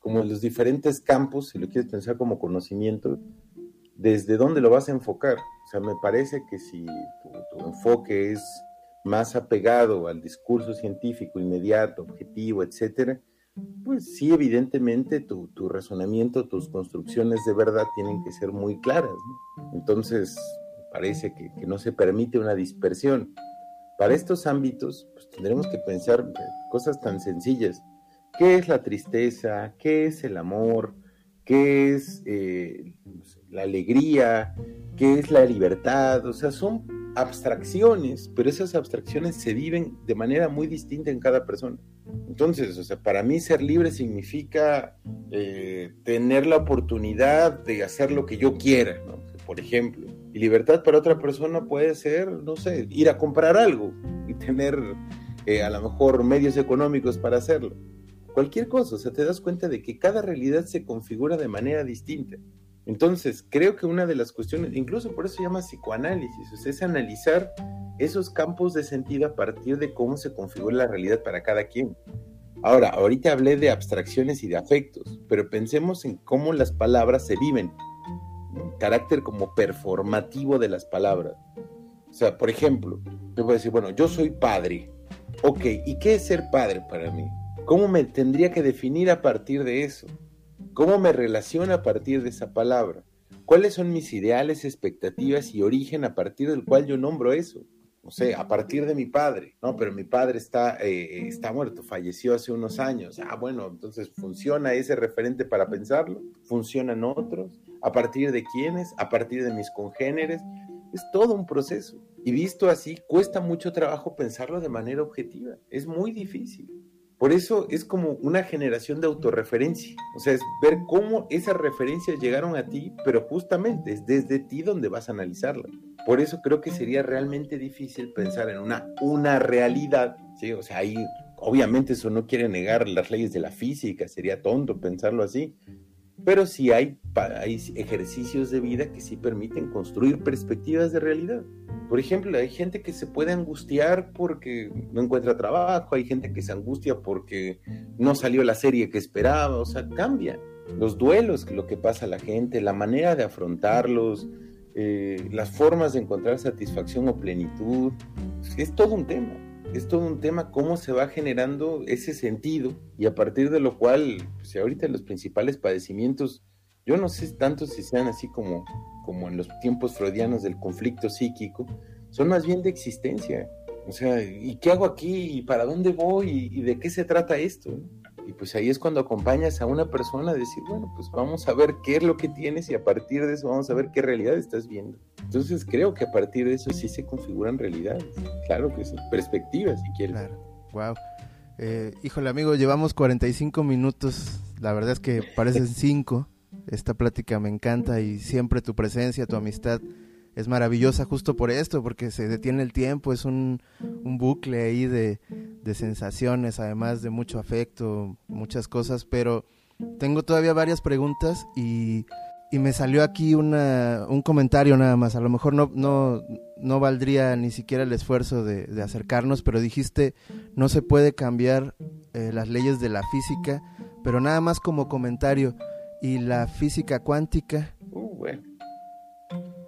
como los diferentes campos, si lo quieres pensar como conocimiento, desde dónde lo vas a enfocar. O sea, me parece que si tu, enfoque es más apegado al discurso científico inmediato, objetivo, etcétera, pues sí, evidentemente tu, tu, razonamiento, tus construcciones de verdad tienen que ser muy claras. Entonces, parece que, no se permite una dispersión. Para estos ámbitos, pues tendremos que pensar cosas tan sencillas. ¿Qué es la tristeza? ¿Qué es el amor? ¿Qué es eh, la alegría? ¿Qué es la libertad? O sea, son abstracciones, pero esas abstracciones se viven de manera muy distinta en cada persona. Entonces, o sea, para mí ser libre significa eh, tener la oportunidad de hacer lo que yo quiera, ¿no? Por ejemplo, y libertad para otra persona puede ser, no sé, ir a comprar algo y tener eh, a lo mejor medios económicos para hacerlo. Cualquier cosa, o sea, te das cuenta de que cada realidad se configura de manera distinta. Entonces, creo que una de las cuestiones, incluso por eso se llama psicoanálisis, es analizar esos campos de sentido a partir de cómo se configura la realidad para cada quien. Ahora, ahorita hablé de abstracciones y de afectos, pero pensemos en cómo las palabras se viven carácter como performativo de las palabras. O sea, por ejemplo, yo puedo decir, bueno, yo soy padre. Ok, ¿y qué es ser padre para mí? ¿Cómo me tendría que definir a partir de eso? ¿Cómo me relaciona a partir de esa palabra? ¿Cuáles son mis ideales, expectativas y origen a partir del cual yo nombro eso? no sé, a partir de mi padre, ¿no? Pero mi padre está, eh, está muerto, falleció hace unos años. Ah, bueno, entonces funciona ese referente para pensarlo, funcionan otros, a partir de quiénes, a partir de mis congéneres, es todo un proceso. Y visto así, cuesta mucho trabajo pensarlo de manera objetiva, es muy difícil. Por eso es como una generación de autorreferencia, o sea, es ver cómo esas referencias llegaron a ti, pero justamente es desde ti donde vas a analizarla. Por eso creo que sería realmente difícil pensar en una, una realidad, ¿sí? O sea, ahí obviamente eso no quiere negar las leyes de la física, sería tonto pensarlo así, pero sí hay, hay ejercicios de vida que sí permiten construir perspectivas de realidad. Por ejemplo, hay gente que se puede angustiar porque no encuentra trabajo, hay gente que se angustia porque no salió la serie que esperaba, o sea, cambia. Los duelos, lo que pasa a la gente, la manera de afrontarlos, eh, las formas de encontrar satisfacción o plenitud, es todo un tema. Es todo un tema cómo se va generando ese sentido y a partir de lo cual, pues ahorita los principales padecimientos, yo no sé tanto si sean así como como en los tiempos freudianos del conflicto psíquico, son más bien de existencia. O sea, ¿y qué hago aquí? ¿Y para dónde voy? ¿Y, de qué se trata esto? Y pues ahí es cuando acompañas a una persona a decir, bueno, pues vamos a ver qué es lo que tienes y a partir de eso vamos a ver qué realidad estás viendo. Entonces creo que a partir de eso sí se configuran realidades. Claro que sí. Perspectivas, si quieres. Claro. Wow. Eh, híjole, amigo, llevamos 45 minutos. La verdad es que parecen 5. Esta plática me encanta y siempre tu presencia, tu amistad es maravillosa justo por esto, porque se detiene el tiempo, es un, bucle ahí de, sensaciones, además de mucho afecto, muchas cosas, pero tengo todavía varias preguntas y, me salió aquí una, un comentario nada más, a lo mejor no, no, no valdría ni siquiera el esfuerzo de, acercarnos, pero dijiste, no se puede cambiar eh, las leyes de la física pero nada más como comentario. ¿Y la física cuántica? Uh, bueno.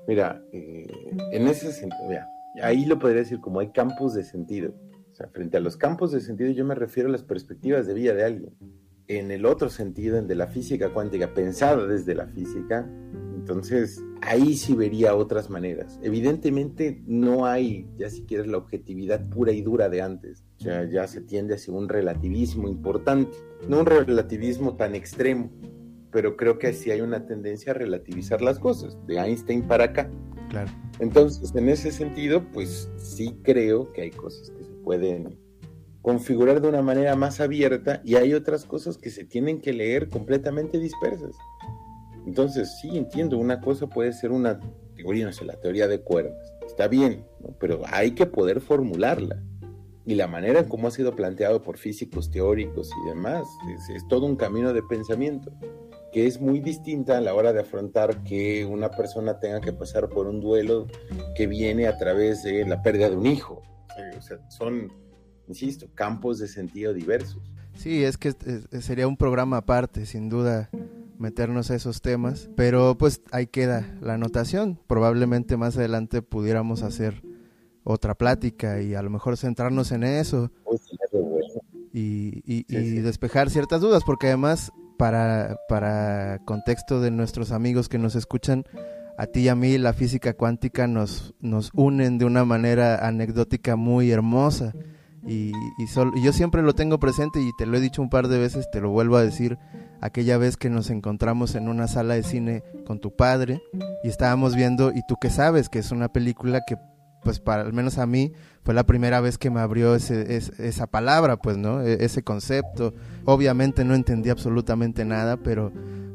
Mira, eh, en ese sentido, ahí lo podría decir como hay campos de sentido. O sea, frente a los campos de sentido yo me refiero a las perspectivas de vida de alguien. En el otro sentido, en de la física cuántica, pensada desde la física, entonces ahí sí vería otras maneras. Evidentemente no hay, ya si quieres, la objetividad pura y dura de antes. O sea, ya se tiende hacia un relativismo importante, no un relativismo tan extremo, pero creo que sí hay una tendencia a relativizar las cosas, de Einstein para acá. Claro. Entonces, en ese sentido, pues sí creo que hay cosas que se pueden configurar de una manera más abierta y hay otras cosas que se tienen que leer completamente dispersas. Entonces, sí entiendo, una cosa puede ser una teoría, no sé, la teoría de cuerdas. Está bien, pero hay que poder formularla. Y la manera en cómo ha sido planteado por físicos teóricos y demás, es todo un camino de pensamiento que es muy distinta a la hora de afrontar que una persona tenga que pasar por un duelo que viene a través de la pérdida de un hijo. O sea, son, insisto, campos de sentido diversos. Sí, es que sería un programa aparte, sin duda, meternos a esos temas, pero pues ahí queda la anotación. Probablemente más adelante pudiéramos hacer otra plática y a lo mejor centrarnos en eso y, y despejar ciertas dudas, porque además para, para contexto de nuestros amigos que nos escuchan, a ti y a mí la física cuántica nos, nos unen de una manera anecdótica muy hermosa. Y, y, yo siempre lo tengo presente y te lo he dicho un par de veces, te lo vuelvo a decir, aquella vez que nos encontramos en una sala de cine con tu padre y estábamos viendo, y tú que sabes que es una película que pues para al menos a mí fue la primera vez que me abrió ese, esa palabra, pues, ¿no? E, ese concepto. Obviamente no entendí absolutamente nada, pero,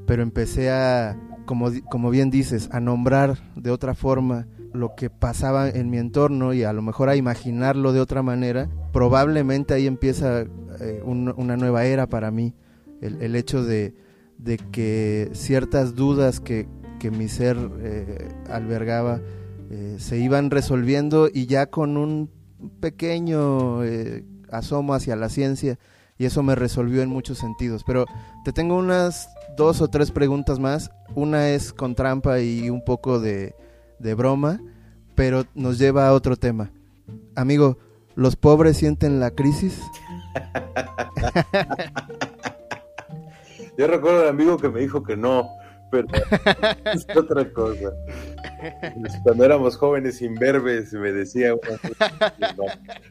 pero empecé a, como, como bien dices, a nombrar de otra forma lo que pasaba en mi entorno y a lo mejor a imaginarlo de otra manera, probablemente ahí empieza eh, una nueva era para mí. El, hecho de, de, que ciertas dudas que, que mi ser eh, albergaba, eh, se iban resolviendo y ya con un pequeño eh, asomo hacia la ciencia y eso me resolvió en muchos sentidos. Pero te tengo unas dos o tres preguntas más. Una es con trampa y un poco de, de broma, pero nos lleva a otro tema. Amigo, ¿los pobres sienten la crisis? Yo recuerdo al amigo que me dijo que no, pero es otra cosa. Cuando éramos jóvenes imberbes me decía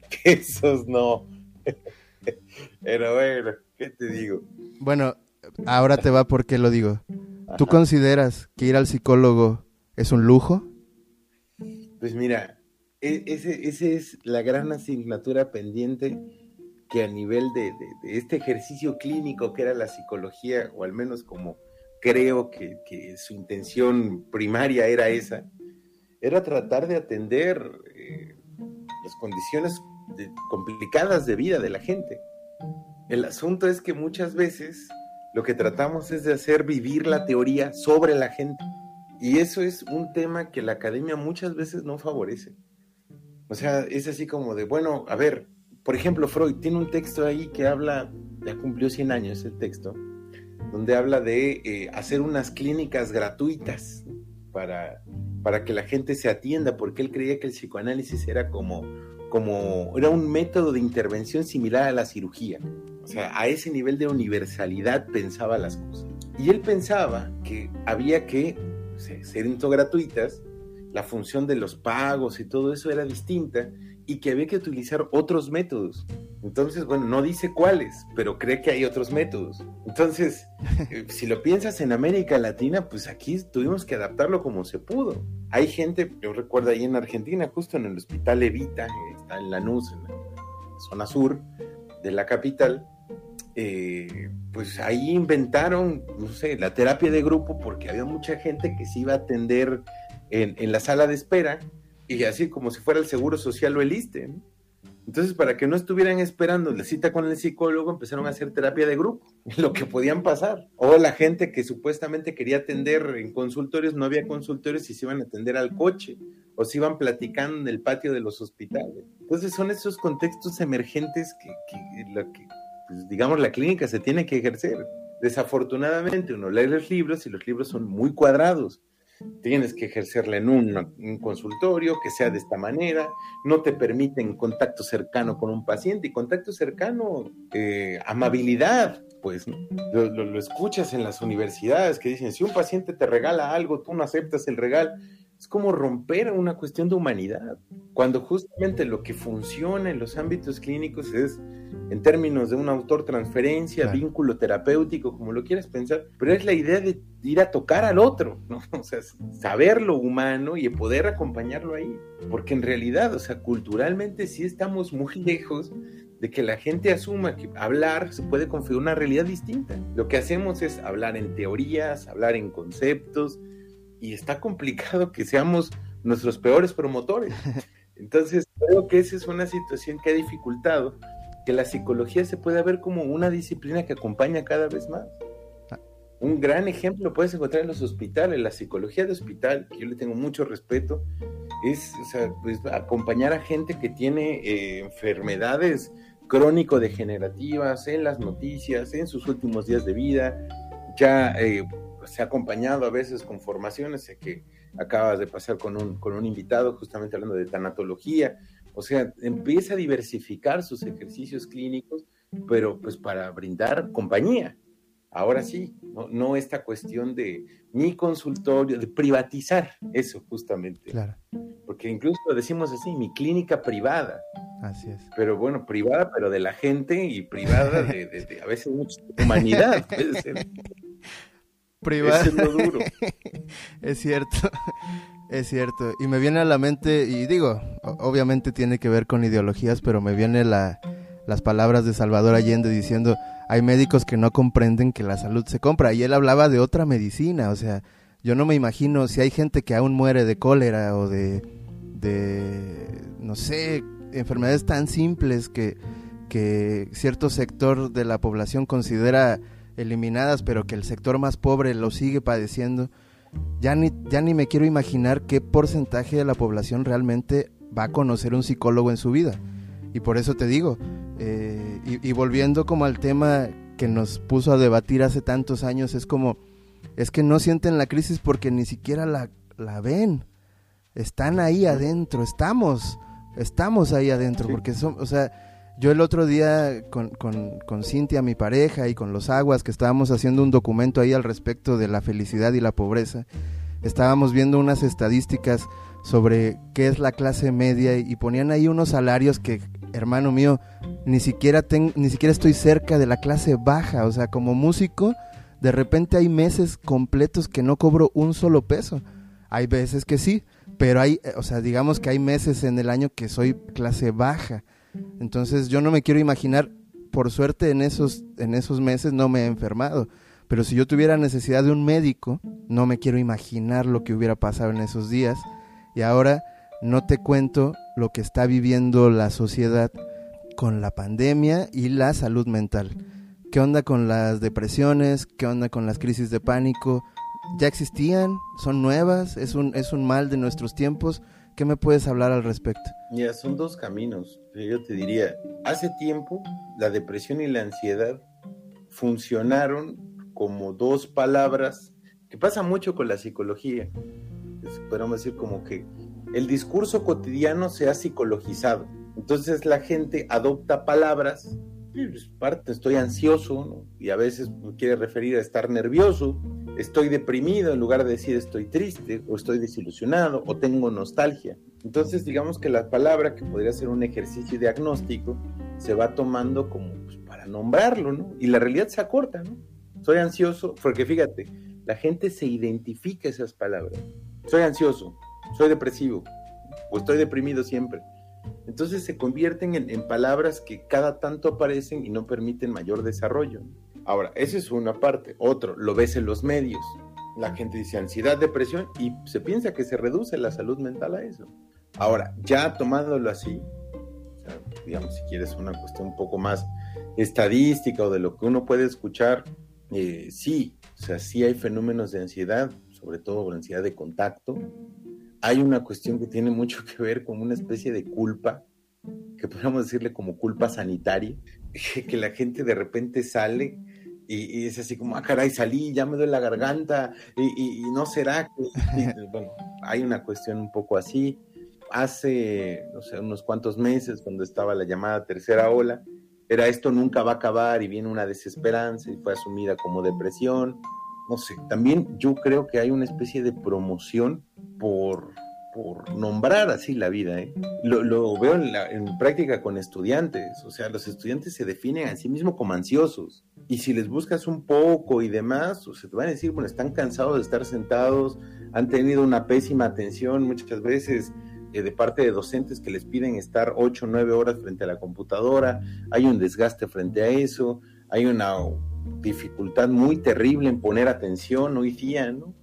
que esos no. Pero bueno, ¿qué te digo? Bueno, ahora te va porque lo digo. ¿Tú consideras que ir al psicólogo es un lujo? Pues mira, e, ese, ese es la gran asignatura pendiente que a nivel de, de, este ejercicio clínico que era la psicología, o al menos como creo que, su intención primaria era esa, era tratar de atender eh, las condiciones complicadas de vida de la gente. El asunto es que muchas veces lo que tratamos es de hacer vivir la teoría sobre la gente. Y eso es un tema que la academia muchas veces no favorece. O sea, es así como de, bueno, a ver, por ejemplo, Freud tiene un texto ahí que habla, ya cumplió 100 años el texto, donde habla de eh, hacer unas clínicas gratuitas para, para que la gente se atienda, porque él creía que el psicoanálisis era como, como, era un método de intervención similar a la cirugía. O sea, a ese nivel de universalidad pensaba las cosas. Y él pensaba que había que ser gratuitas, la función de los pagos y todo eso era distinta y que había que utilizar otros métodos. Entonces, bueno, no dice cuáles, pero cree que hay otros métodos. Entonces, eh, si lo piensas en América Latina, pues aquí tuvimos que adaptarlo como se pudo. Hay gente, yo recuerdo ahí en Argentina, justo en el hospital Evita, está en Lanús, en la zona sur de la capital, eh, pues ahí inventaron, no sé, la terapia de grupo porque había mucha gente que se iba a atender en, en la sala de espera y así como si fuera el Seguro Social o el ISTE. Entonces, para que no estuvieran esperando la cita con el psicólogo, empezaron a hacer terapia de grupo, lo que podían pasar. O la gente que supuestamente quería atender en consultorios, no había consultorios y se iban a atender al coche, o se iban platicando en el patio de los hospitales. Entonces, son esos contextos emergentes que, que, que pues, digamos, la clínica se tiene que ejercer. desafortunadamente uno lee los libros y los libros son muy cuadrados. Tienes que ejercerla en un, consultorio que sea de esta manera, no te permiten contacto cercano con un paciente y contacto cercano, eh, amabilidad, pues lo, lo, escuchas en las universidades que dicen, si un paciente te regala algo, tú no aceptas el regalo es como romper una cuestión de humanidad, cuando justamente lo que funciona en los ámbitos clínicos es, en términos de un autor transferencia, vínculo terapéutico, como lo quieras pensar, pero es la idea de ir a tocar al otro, ¿no? O sea, saber lo humano y poder acompañarlo ahí, porque en realidad, o sea, culturalmente sí estamos muy lejos de que la gente asuma que hablar se puede configurar una realidad distinta. Lo que hacemos es hablar en teorías, hablar en conceptos, y está complicado que seamos nuestros peores promotores. Entonces, creo que esa es una situación que ha dificultado que la psicología se pueda ver como una disciplina que acompaña cada vez más. Ah. Un gran ejemplo puedes encontrar en los hospitales, la psicología de hospital, que yo le tengo mucho respeto, es pues, acompañar a gente que tiene eh, enfermedades crónico-degenerativas en las noticias, en sus últimos días de vida, ya eh, se ha acompañado a veces con formaciones, sé que acabas de pasar con un, con un invitado justamente hablando de tanatología, o sea, empieza a diversificar sus ejercicios clínicos, pero pues para brindar compañía. Ahora sí, no, no esta cuestión de mi consultorio, de privatizar eso justamente. Claro. Porque incluso decimos así, mi clínica privada. Así es. Pero bueno, privada, pero de la gente y privada de, de a veces mucha humanidad. Privada. es cierto, es cierto. Y me viene a la mente, y digo, obviamente tiene que ver con ideologías, pero me viene la, las palabras de Salvador Allende diciendo, hay médicos que no comprenden que la salud se compra. Y él hablaba de otra medicina, o sea, yo no me imagino si hay gente que aún muere de cólera o de, de no sé, enfermedades tan simples que, que cierto sector de la población considera eliminadas, pero que el sector más pobre lo sigue padeciendo, ya ni, ya ni me quiero imaginar qué porcentaje de la población realmente va a conocer un psicólogo en su vida. Y por eso te digo, eh, y, volviendo como al tema que nos puso a debatir hace tantos años, es como, es que no sienten la crisis porque ni siquiera la, la ven. Están ahí adentro, estamos, estamos ahí adentro, porque son, o sea, yo el otro día con, con, Cintia, mi pareja, y con los aguas, que estábamos haciendo un documento ahí al respecto de la felicidad y la pobreza, estábamos viendo unas estadísticas sobre qué es la clase media y ponían ahí unos salarios que, hermano mío, ni siquiera, ni siquiera estoy cerca de la clase baja. O sea, como músico, de repente hay meses completos que no cobro un solo peso. Hay veces que sí, pero hay, o sea, digamos que hay meses en el año que soy clase baja. Entonces yo no me quiero imaginar, por suerte en esos, en esos meses no me he enfermado, pero si yo tuviera necesidad de un médico, no me quiero imaginar lo que hubiera pasado en esos días. Y ahora no te cuento lo que está viviendo la sociedad con la pandemia y la salud mental. ¿Qué onda con las depresiones? ¿Qué onda con las crisis de pánico? ¿Ya existían? ¿Son nuevas? ¿Es un, es un mal de nuestros tiempos? ¿Qué me puedes hablar al respecto? Mira, son dos caminos. Yo te diría, hace tiempo la depresión y la ansiedad funcionaron como dos palabras que pasa mucho con la psicología. Podemos decir como que el discurso cotidiano se ha psicologizado. Entonces la gente adopta palabras, pues, parte, estoy ansioso, y a veces quiere referir a estar nervioso, estoy deprimido en lugar de decir estoy triste o estoy desilusionado o tengo nostalgia. Entonces digamos que la palabra que podría ser un ejercicio diagnóstico se va tomando como pues, para nombrarlo, ¿no? Y la realidad se acorta, ¿no? Soy ansioso, porque fíjate, la gente se identifica esas palabras. Soy ansioso, soy depresivo o estoy deprimido siempre. Entonces se convierten en, en palabras que cada tanto aparecen y no permiten mayor desarrollo. Ahora, esa es una parte. Otro, lo ves en los medios. La gente dice ansiedad, depresión y se piensa que se reduce la salud mental a eso. Ahora, ya tomándolo así, digamos, si quieres una cuestión un poco más estadística o de lo que uno puede escuchar, eh, sí, o sea, sí hay fenómenos de ansiedad, sobre todo la ansiedad de contacto. Hay una cuestión que tiene mucho que ver con una especie de culpa, que podríamos decirle como culpa sanitaria, que la gente de repente sale Y, es así como, ah, caray, salí, ya me duele la garganta, y, no será que... bueno, hay una cuestión un poco así. Hace, no sé, unos cuantos meses, cuando estaba la llamada tercera ola, era esto nunca va a acabar y viene una desesperanza y fue asumida como depresión. No sé, también yo creo que hay una especie de promoción por por nombrar así la vida. ¿eh? Lo, veo en, práctica con estudiantes, o sea, los estudiantes se definen a sí mismos como ansiosos. Y si les buscas un poco y demás, o se te van a decir, bueno, están cansados de estar sentados, han tenido una pésima atención muchas veces eh, de parte de docentes que les piden estar 8 o 9 horas frente a la computadora, hay un desgaste frente a eso, hay una dificultad muy terrible en poner atención hoy día, ¿no?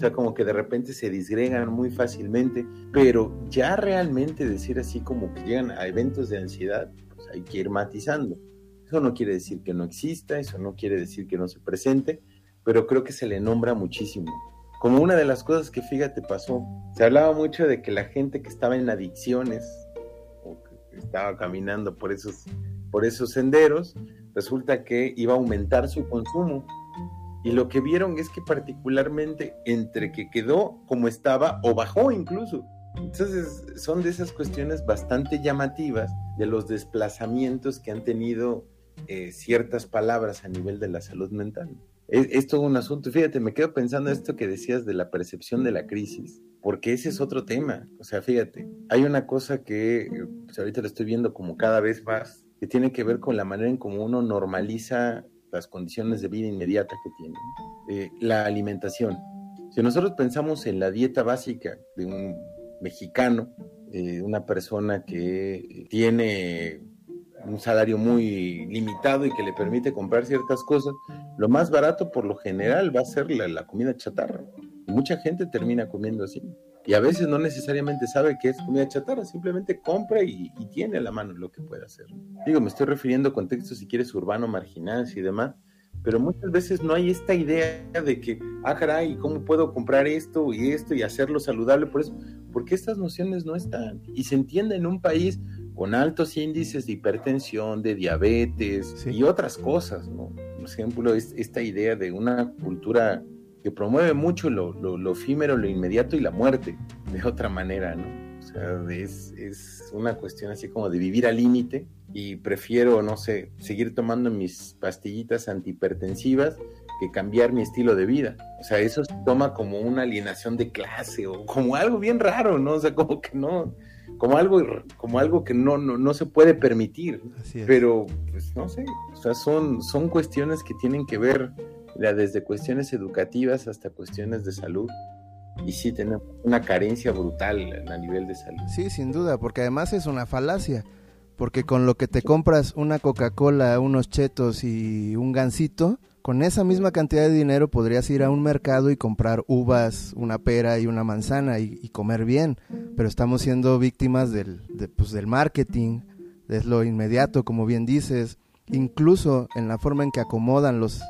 Sea, como que de repente se disgregan muy fácilmente, pero ya realmente decir así como que llegan a eventos de ansiedad, pues hay que ir matizando. Eso no quiere decir que no exista, eso no quiere decir que no se presente, pero creo que se le nombra muchísimo. Como una de las cosas que fíjate pasó, se hablaba mucho de que la gente que estaba en adicciones o que estaba caminando por esos, por esos senderos, resulta que iba a aumentar su consumo y lo que vieron es que particularmente entre que quedó como estaba o bajó incluso. Entonces son de esas cuestiones bastante llamativas de los desplazamientos que han tenido eh, ciertas palabras a nivel de la salud mental. Es, todo un asunto. Fíjate, me quedo pensando esto que decías de la percepción de la crisis, porque ese es otro tema. O sea, fíjate, hay una cosa que pues, ahorita lo estoy viendo como cada vez más, que tiene que ver con la manera en cómo uno normaliza las condiciones de vida inmediata que tienen. Eh, la alimentación. Si nosotros pensamos en la dieta básica de un mexicano, eh, una persona que tiene un salario muy limitado y que le permite comprar ciertas cosas, lo más barato por lo general va a ser la, la comida chatarra. Mucha gente termina comiendo así y a veces no necesariamente sabe que es comida chatarra, simplemente compra y, tiene a la mano lo que puede hacer. Digo, me estoy refiriendo a contextos, si quieres, urbano, marginal y demás, pero muchas veces no hay esta idea de que, ah, caray, ¿cómo puedo comprar esto y esto y hacerlo saludable? Por eso, porque estas nociones no están. Y se entiende en un país con altos índices de hipertensión, de diabetes y otras cosas, ¿no? Por ejemplo, esta idea de una cultura que promueve mucho lo, lo, efímero, lo inmediato y la muerte, de otra manera, ¿no? O sea, es, es una cuestión así como de vivir al límite y prefiero, no sé, seguir tomando mis pastillitas antihipertensivas que cambiar mi estilo de vida. O sea, eso se toma como una alienación de clase o como algo bien raro, ¿no? O sea, como que no, como algo, como algo que no, no, no se puede permitir. Pero, pues no sé, o sea, son, son cuestiones que tienen que ver desde cuestiones educativas hasta cuestiones de salud. Y sí, tenemos una carencia brutal a nivel de salud. Sí, sin duda, porque además es una falacia. Porque con lo que te compras una Coca-Cola, unos chetos y un gansito, con esa misma cantidad de dinero podrías ir a un mercado y comprar uvas, una pera y una manzana y, comer bien. Pero estamos siendo víctimas del, pues, del marketing, de lo inmediato, como bien dices. Incluso en la forma en que acomodan los,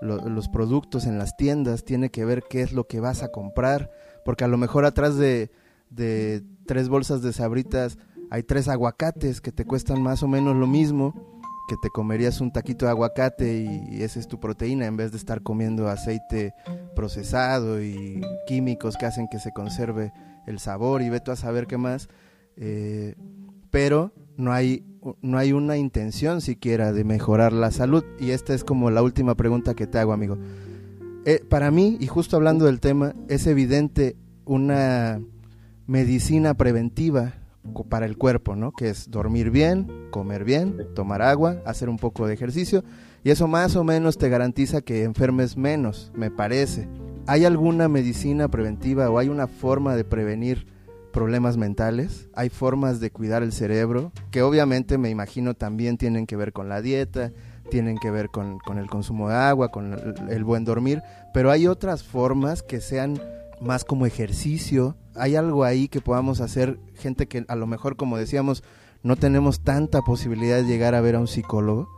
los productos en las tiendas, tiene que ver qué es lo que vas a comprar, porque a lo mejor atrás de, de tres bolsas de sabritas hay tres aguacates que te cuestan más o menos lo mismo, que te comerías un taquito de aguacate y, esa es tu proteína en vez de estar comiendo aceite procesado y químicos que hacen que se conserve el sabor y ve tú a saber qué más. Eh, pero no hay, no hay una intención siquiera de mejorar la salud. Y esta es como la última pregunta que te hago, amigo. Eh, para mí, y justo hablando del tema, es evidente una medicina preventiva para el cuerpo, ¿no? Que es dormir bien, comer bien, tomar agua, hacer un poco de ejercicio. Y eso más o menos te garantiza que enfermes menos, me parece. ¿Hay alguna medicina preventiva o hay una forma de prevenir problemas mentales, hay formas de cuidar el cerebro, que obviamente me imagino también tienen que ver con la dieta, tienen que ver con, el consumo de agua, con el, buen dormir, pero hay otras formas que sean más como ejercicio, hay algo ahí que podamos hacer, gente que a lo mejor, como decíamos, no tenemos tanta posibilidad de llegar a ver a un psicólogo.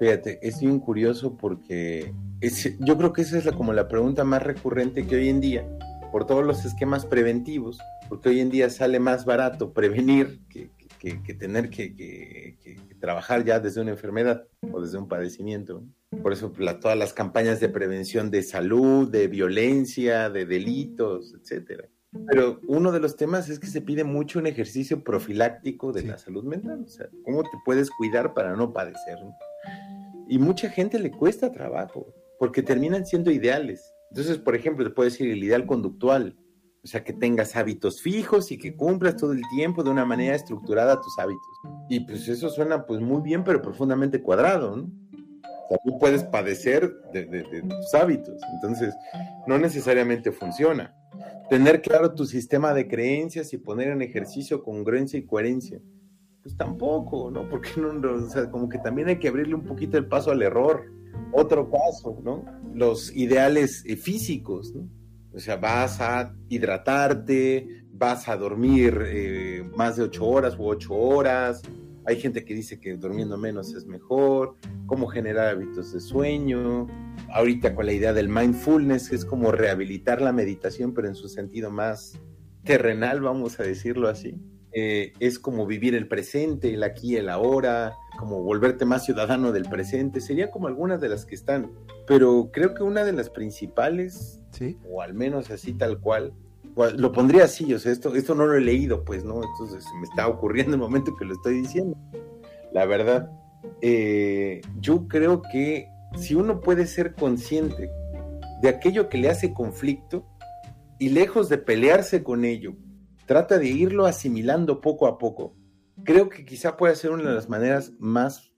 Fíjate, es bien curioso porque yo creo que esa es la, como la pregunta más recurrente que hoy en día por todos los esquemas preventivos, porque hoy en día sale más barato prevenir que, tener que, trabajar ya desde una enfermedad o desde un padecimiento. Por eso todas las campañas de prevención de salud, de violencia, de delitos, etcétera. Pero uno de los temas es que se pide mucho un ejercicio profiláctico de la salud mental, o sea, cómo te puedes cuidar para no padecer. Y mucha gente le cuesta trabajo, porque terminan siendo ideales. Entonces, por ejemplo, te puedo decir el ideal conductual, o sea, que tengas hábitos fijos y que cumplas todo el tiempo de una manera estructurada tus hábitos. Y pues eso suena pues muy bien, pero profundamente cuadrado, ¿no? O sea, tú puedes padecer de, de tus hábitos, entonces no necesariamente funciona tener claro tu sistema de creencias y poner en ejercicio congruencia y coherencia. Pues tampoco, ¿no? Porque no, o sea, como que también hay que abrirle un poquito el paso al error. Otro paso, ¿no? Los ideales eh, físicos, ¿no? O sea, vas a hidratarte, vas a dormir eh, más de ocho horas u ocho horas. Hay gente que dice que durmiendo menos es mejor. Cómo generar hábitos de sueño ahorita con la idea del mindfulness, que es como rehabilitar la meditación, pero en su sentido más terrenal, vamos a decirlo así. Eh, es como vivir el presente, el aquí el ahora, como volverte más ciudadano del presente, sería como algunas de las que están, pero creo que una de las principales, ¿Sí? o al menos así tal cual, lo pondría así, o sea, esto, esto no lo he leído, pues, ¿no? Entonces me está ocurriendo el momento que lo estoy diciendo. La verdad, eh, yo creo que si uno puede ser consciente de aquello que le hace conflicto y lejos de pelearse con ello, trata de irlo asimilando poco a poco, creo que quizá puede ser una de las maneras más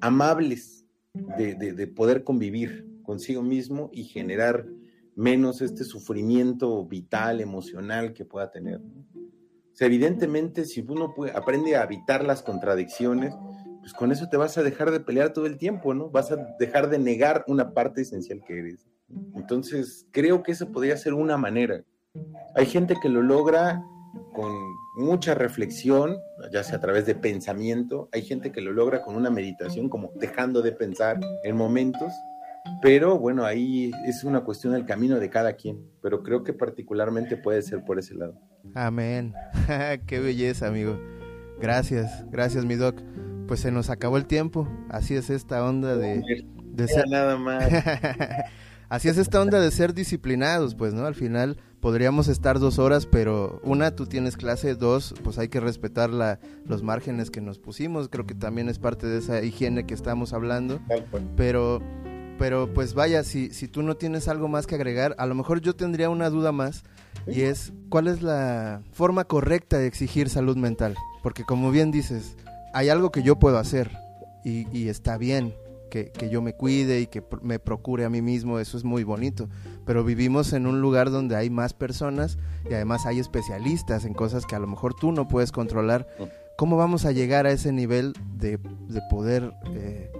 amables de, poder convivir consigo mismo y generar menos este sufrimiento vital, emocional que pueda tener. evidentemente, si uno aprende a evitar las contradicciones, pues con eso te vas a dejar de pelear todo el tiempo, ¿no? Vas a dejar de negar una parte esencial que eres. Entonces, creo que eso podría ser una manera. Hay gente que lo logra con mucha reflexión, ya sea a través de pensamiento, hay gente que lo logra con una meditación, como dejando de pensar en momentos, pero bueno, ahí es una cuestión del camino de cada quien, pero creo que particularmente puede ser por ese lado. Amén. Qué belleza, amigo. Gracias, gracias, mi doc pues se nos acabó el tiempo. Así es esta onda de, ser nada más. Así es esta onda de ser disciplinados, pues, ¿no? Al final podríamos estar dos horas, pero una, tú tienes clase, dos, pues hay que respetar la, los márgenes que nos pusimos. Creo que también es parte de esa higiene que estamos hablando. Pero, pero pues vaya, si, si tú no tienes algo más que agregar, a lo mejor yo tendría una duda más y es, ¿cuál es la forma correcta de exigir salud mental? Porque como bien dices, hay algo que yo puedo hacer y, está bien que, yo me cuide y que me procure a mí mismo, eso es muy bonito. Pero vivimos en un lugar donde hay más personas y además hay especialistas en cosas que a lo mejor tú no puedes controlar. ¿Cómo vamos a llegar a ese nivel de, poder eh,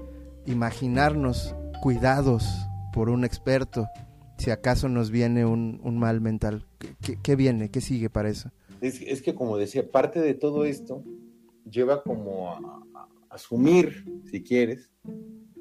imaginarnos cuidados por un experto si acaso nos viene un, mal mental? ¿Qué, viene? ¿Qué sigue para eso? Es, es que como decía, parte de todo esto lleva como a, asumir, si quieres,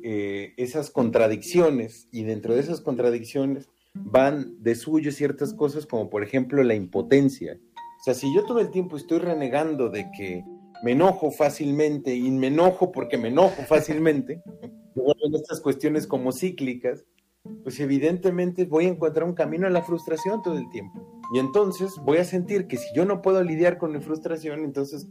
eh, esas contradicciones y dentro de esas contradicciones van de suyo ciertas cosas como por ejemplo la impotencia. O sea, si yo todo el tiempo estoy renegando de que me enojo fácilmente y me enojo porque me enojo fácilmente, en estas cuestiones como cíclicas, pues evidentemente voy a encontrar un camino a la frustración todo el tiempo. Y entonces voy a sentir que si yo no puedo lidiar con mi frustración, entonces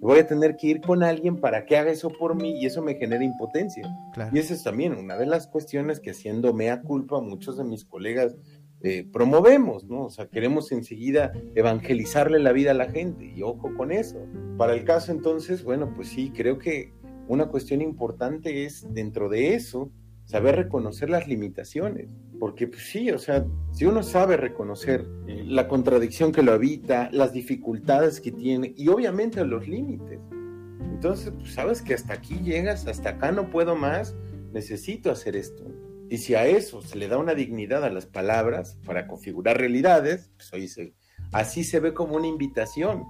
voy a tener que ir con alguien para que haga eso por mí y eso me genera impotencia. Y esa es también una de las cuestiones que haciendo mea culpa muchos de mis colegas eh, promovemos, ¿no? O sea, queremos enseguida evangelizarle la vida a la gente y ojo con eso. Para el caso entonces, bueno, pues sí, creo que una cuestión importante es dentro de eso saber reconocer las limitaciones, porque pues sí, o sea, si uno sabe reconocer eh, la contradicción que lo habita, las dificultades que tiene y obviamente los límites, entonces pues sabes que hasta aquí llegas, hasta acá no puedo más, necesito hacer esto. Y si a eso se le da una dignidad a las palabras para configurar realidades, pues así se ve como una invitación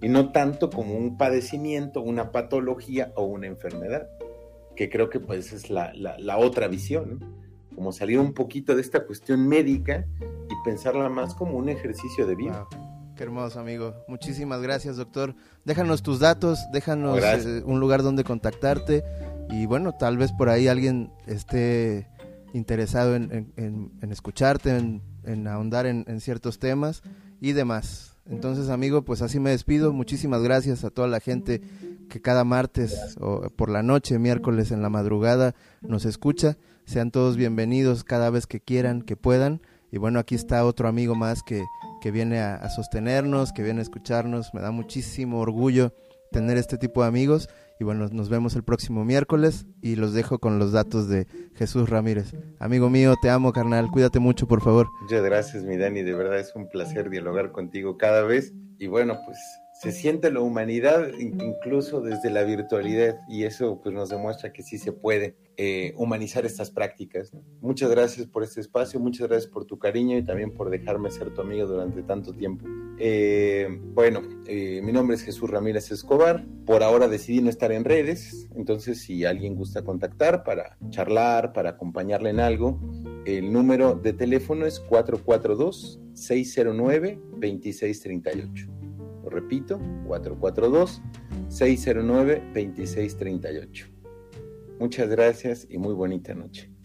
y no tanto como un padecimiento, una patología o una enfermedad que creo que pues es la, otra visión, como salir un poquito de esta cuestión médica y pensarla más como un ejercicio de vida. Qué hermoso, amigo. Muchísimas gracias, doctor. Déjanos tus datos, déjanos eh, un lugar donde contactarte Y bueno, tal vez por ahí alguien esté interesado en, escucharte, en, ahondar en, ciertos temas y demás. Entonces, amigo, pues así me despido. Muchísimas gracias a toda la gente que cada martes o por la noche, miércoles en la madrugada nos escucha. Sean todos bienvenidos cada vez que quieran, que puedan. Y bueno, aquí está otro amigo más que, que viene a, sostenernos, que viene a escucharnos. Me da muchísimo orgullo tener este tipo de amigos. Y bueno, nos vemos el próximo miércoles y los dejo con los datos de Jesús Ramírez. Amigo mío, te amo, carnal. Cuídate mucho, por favor. Muchas gracias, mi Dani. De verdad es un placer dialogar contigo cada vez. Y bueno, pues se siente la humanidad incluso desde la virtualidad y eso pues nos demuestra que sí se puede eh, humanizar estas prácticas. Muchas gracias por este espacio, muchas gracias por tu cariño y también por dejarme ser tu amigo durante tanto tiempo. Eh, bueno, eh, mi nombre es Jesús Ramírez Escobar, por ahora decidí no estar en redes, entonces si alguien gusta contactar para charlar, para acompañarle en algo, el número de teléfono es 442 609 2638 repito, 442-609-2638. Muchas gracias y muy bonita noche.